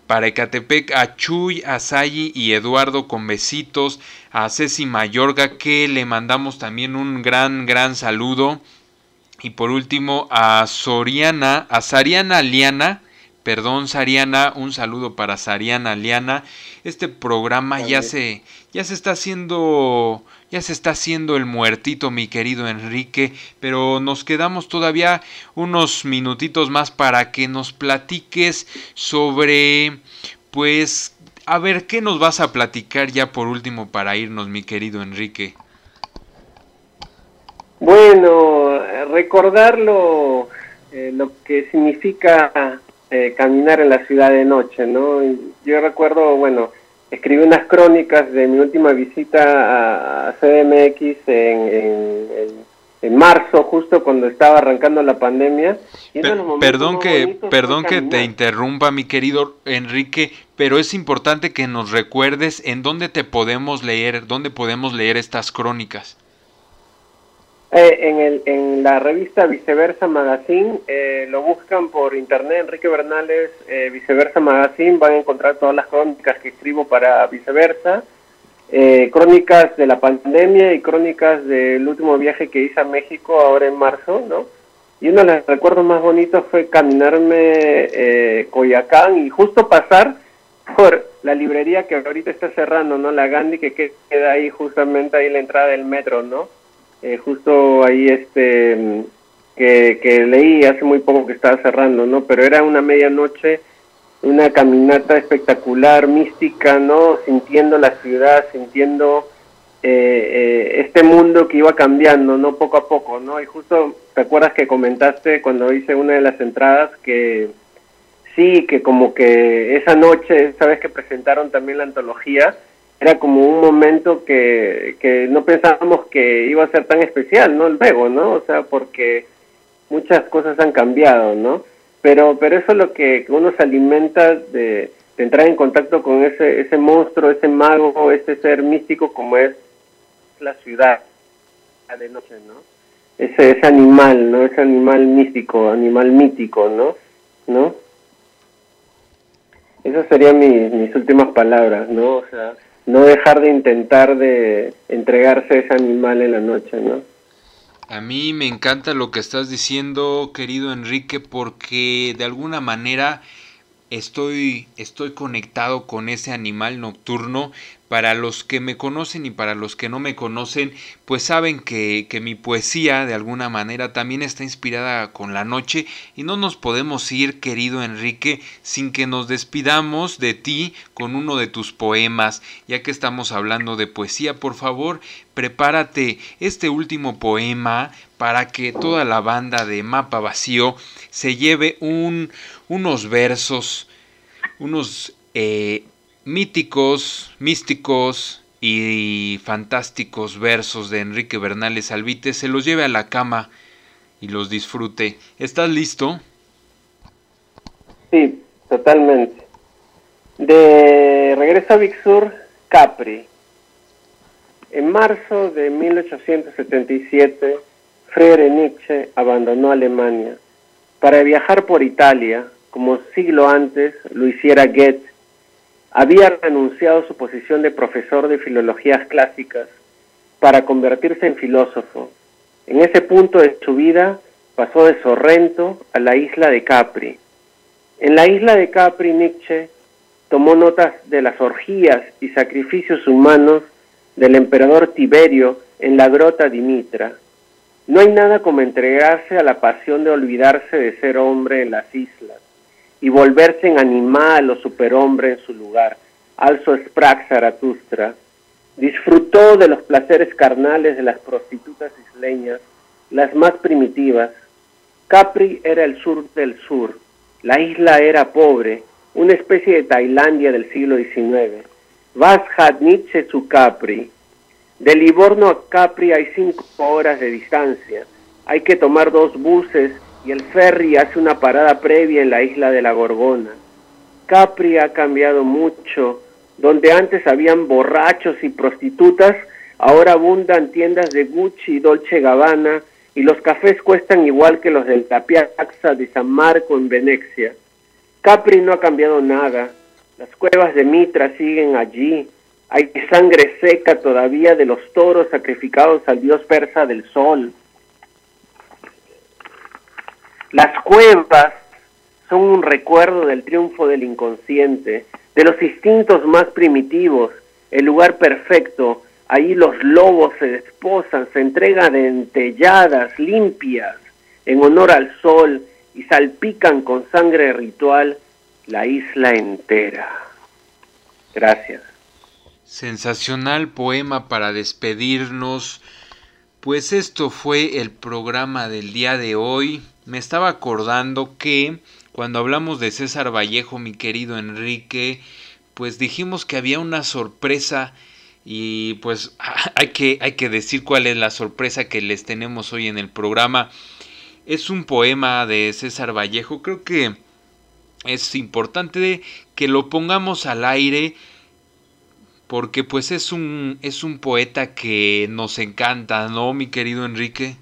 para Ecatepec, a Chuy, a Sayi y Eduardo con besitos, a Ceci Mayorga que le mandamos también un gran, gran saludo. Y por último a Soriana, a Sariana Liana, perdón Sariana, un saludo para Sariana Liana. Este programa ya se, ya se está haciendo ya se está haciendo el muertito mi querido Enrique, pero nos quedamos todavía unos minutitos más para que nos platiques sobre pues a ver qué nos vas a platicar ya por último para irnos mi querido Enrique. Bueno, recordar lo, eh, lo que significa eh, caminar en la ciudad de noche, ¿no? Yo recuerdo, bueno, escribí unas crónicas de mi última visita a CDMX en, en, marzo, justo cuando estaba arrancando la pandemia. perdón que, perdón que te interrumpa, mi querido Enrique, pero es importante que nos recuerdes en dónde te podemos leer, dónde podemos leer estas crónicas. Eh, en, el, en la revista Viceversa Magazine, eh, lo buscan por internet, Enrique Bernales, eh, Viceversa Magazine, van a encontrar todas las crónicas que escribo para Viceversa, crónicas de la pandemia y crónicas del último viaje que hice a México ahora en marzo, ¿no? Y uno de los recuerdos más bonitos fue caminarme Coyacán y justo pasar por la librería que ahorita está cerrando, ¿no? La Gandhi que queda ahí justamente ahí la entrada del metro, ¿no? Eh, justo ahí este que, leí hace muy poco que estaba cerrando, ¿no? Pero era una medianoche, una caminata espectacular, mística, ¿no? Sintiendo la ciudad, sintiendo eh, eh, este mundo que iba cambiando, ¿no? Poco a poco, ¿no? Y justo, ¿te acuerdas que comentaste cuando hice una de las entradas que sí, que como que esa noche, esa vez que presentaron también la antología, era como un momento que, que no pensábamos que iba a ser tan especial, ¿no? Luego, ¿no? O sea, porque muchas cosas han cambiado, ¿no? pero, pero eso es lo que uno se alimenta de, entrar en contacto con ese, ese monstruo, ese mago, ese ser místico como es la ciudad de noche, ¿no? Ese, ese animal, ¿no? Ese animal místico, animal mítico, ¿no? ¿No? Esas serían mis, mis últimas palabras, ¿no? O sea, no dejar de intentar de entregarse a ese animal en la noche, ¿no? A mí me encanta lo que estás diciendo, querido Enrique, porque de alguna manera estoy, estoy conectado con ese animal nocturno. Para los que me conocen y para los que no me conocen, pues saben que, que, mi poesía de alguna manera también está inspirada con la noche y no nos podemos ir, querido Enrique, sin que nos despidamos de ti con uno de tus poemas. Ya que estamos hablando de poesía, por favor, prepárate este último poema para que toda la banda de Mapa Vacío se lleve un, unos versos, unos eh, míticos, místicos y fantásticos versos de Enrique Bernales Albite, se los lleve a la cama y los disfrute. ¿Estás listo? Sí, totalmente. De regreso a Vixur, Capri. En marzo de 1877, Friedrich Nietzsche abandonó Alemania para viajar por Italia, como siglo antes lo hiciera Goethe. Había renunciado a su posición de profesor de filologías clásicas para convertirse en filósofo. En ese punto de su vida pasó de Sorrento a la isla de Capri. En la isla de Capri, Nietzsche tomó notas de las orgías y sacrificios humanos del emperador Tiberio en la grota Dimitra. No hay nada como entregarse a la pasión de olvidarse de ser hombre en las islas y volverse en animal o superhombre en su lugar. Also sprach Zaratustra. Disfrutó de los placeres carnales de las prostitutas isleñas, las más primitivas. Capri era el sur del sur. La isla era pobre, una especie de Tailandia del siglo XIX. Hat Nietzsche zu Capri? De Livorno a Capri hay cinco horas de distancia. Hay que tomar dos buses y el ferry hace una parada previa en la isla de la Gorgona. Capri ha cambiado mucho. Donde antes habían borrachos y prostitutas, ahora abundan tiendas de Gucci y Dolce Gabbana y los cafés cuestan igual que los del Tapiaxa de San Marco en Venecia. Capri no ha cambiado nada. Las cuevas de Mitra siguen allí. Hay sangre seca todavía de los toros sacrificados al dios persa del sol. Las cuevas son un recuerdo del triunfo del inconsciente, de los instintos más primitivos, el lugar perfecto. Ahí los lobos se desposan, se entregan entelladas, limpias, en honor al sol y salpican con sangre ritual la isla entera. Gracias. Sensacional poema para despedirnos. Pues esto fue el programa del día de hoy. Me estaba acordando que cuando hablamos de César Vallejo, mi querido Enrique, pues dijimos que había una sorpresa y pues hay que, hay que decir cuál es la sorpresa que les tenemos hoy en el programa. Es un poema de César Vallejo, creo que es importante que lo pongamos al aire porque pues es un es un poeta que nos encanta, ¿no, mi querido Enrique?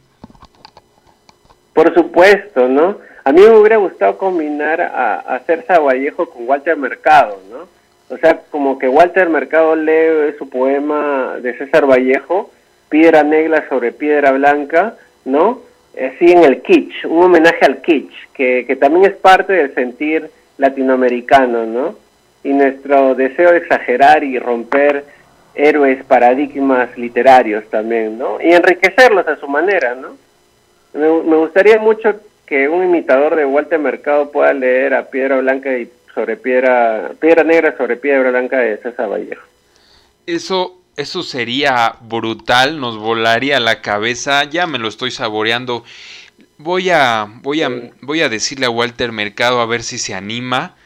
Por supuesto, ¿no? A mí me hubiera gustado combinar a, a Cerza Vallejo con Walter Mercado, ¿no? O sea, como que Walter Mercado lee su poema de César Vallejo, Piedra Negra sobre Piedra Blanca, ¿no? Así en el kitsch, un homenaje al kitsch, que, que también es parte del sentir latinoamericano, ¿no? Y nuestro deseo de exagerar y romper héroes, paradigmas literarios también, ¿no? Y enriquecerlos a su manera, ¿no? Me, me gustaría mucho que un imitador de Walter Mercado pueda leer a Piedra Blanca y sobre Piedra, Piedra Negra sobre Piedra Blanca de César Vallejo. Eso eso sería brutal, nos volaría la cabeza, ya me lo estoy saboreando. Voy a, voy a, voy a decirle a Walter Mercado a ver si se anima,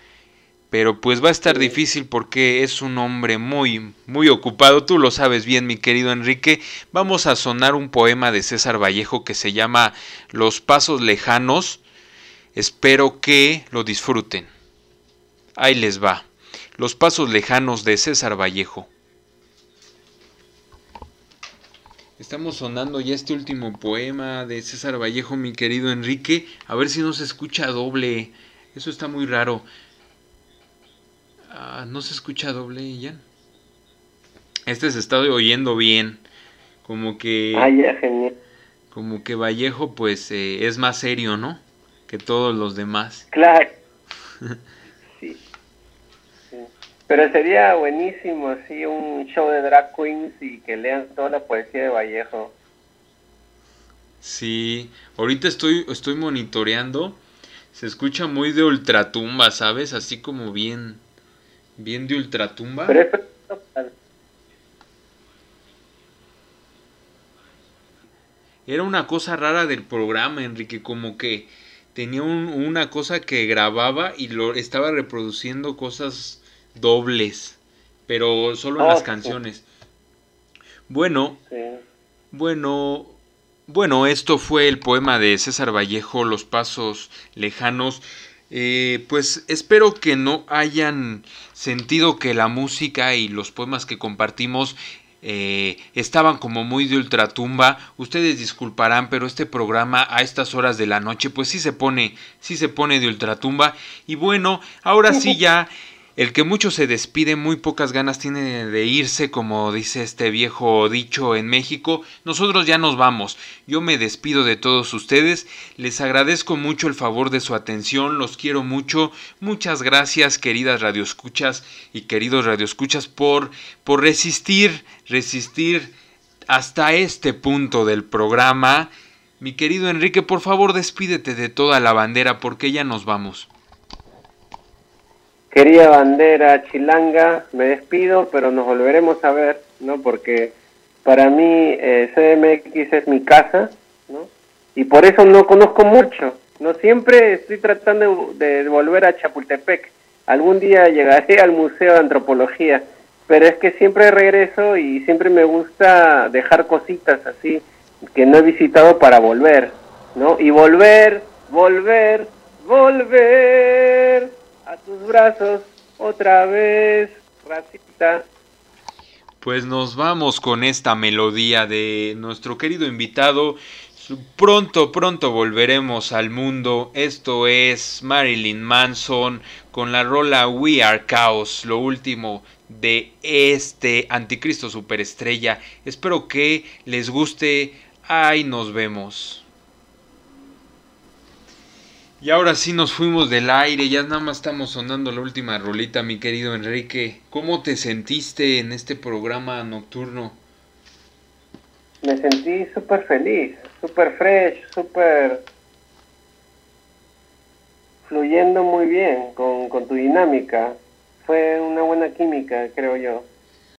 pero pues va a estar difícil porque es un hombre muy, muy ocupado, tú lo sabes bien mi querido Enrique. Vamos a sonar un poema de César Vallejo que se llama Los Pasos Lejanos. Espero que lo disfruten. Ahí les va. Los pasos lejanos de César Vallejo. Estamos sonando ya este último poema de César Vallejo, mi querido Enrique. A ver si no se escucha doble. Eso está muy raro. Ah, no se escucha doble, ya. Este se está oyendo bien. Como que. Ah, ya, genial. Como que Vallejo, pues, eh, es más serio, ¿no? Que todos los demás. Claro. sí. Pero sería buenísimo así un show de drag queens y que lean toda la poesía de Vallejo. Sí, ahorita estoy, estoy monitoreando. Se escucha muy de ultratumba, ¿sabes? Así como bien, bien de ultratumba. Pero Era una cosa rara del programa, Enrique, como que tenía una cosa que grababa y lo estaba reproduciendo cosas dobles, pero solo en las oh, canciones. Bueno, bueno, bueno, esto fue el poema de César Vallejo, Los Pasos Lejanos. Eh, pues espero que no hayan sentido que la música y los poemas que compartimos eh, estaban como muy de ultratumba. Ustedes disculparán, pero este programa a estas horas de la noche, pues sí se pone, sí se pone de ultratumba. Y bueno, ahora sí ya el que mucho se despide, muy pocas ganas tiene de irse, como dice este viejo dicho en México. Nosotros ya nos vamos. Yo me despido de todos ustedes. Les agradezco mucho el favor de su atención. Los quiero mucho. Muchas gracias, queridas radioescuchas y queridos radioescuchas, por, por resistir, resistir hasta este punto del programa. Mi querido Enrique, por favor, despídete de toda la bandera porque ya nos vamos. Quería bandera chilanga, me despido, pero nos volveremos a ver, ¿no? Porque para mí eh, CMX es mi casa, ¿no? Y por eso no conozco mucho, ¿no? Siempre estoy tratando de, volver a Chapultepec. Algún día llegaré al Museo de Antropología, pero es que siempre regreso y siempre me gusta dejar cositas así que no he visitado para volver, ¿no? Y volver, volver, volver a tus brazos otra vez, racita. Pues nos vamos con esta melodía de nuestro querido invitado. Pronto, pronto volveremos al mundo. Esto es Marilyn Manson con la rola We Are Chaos, lo último de este Anticristo Superestrella. Espero que les guste. Ahí nos vemos. Y ahora sí nos fuimos del aire, ya nada más estamos sonando la última rolita, mi querido Enrique. ¿Cómo te sentiste en este programa nocturno? Me sentí súper feliz, súper fresh, súper fluyendo muy bien con, con tu dinámica. Fue una buena química, creo yo.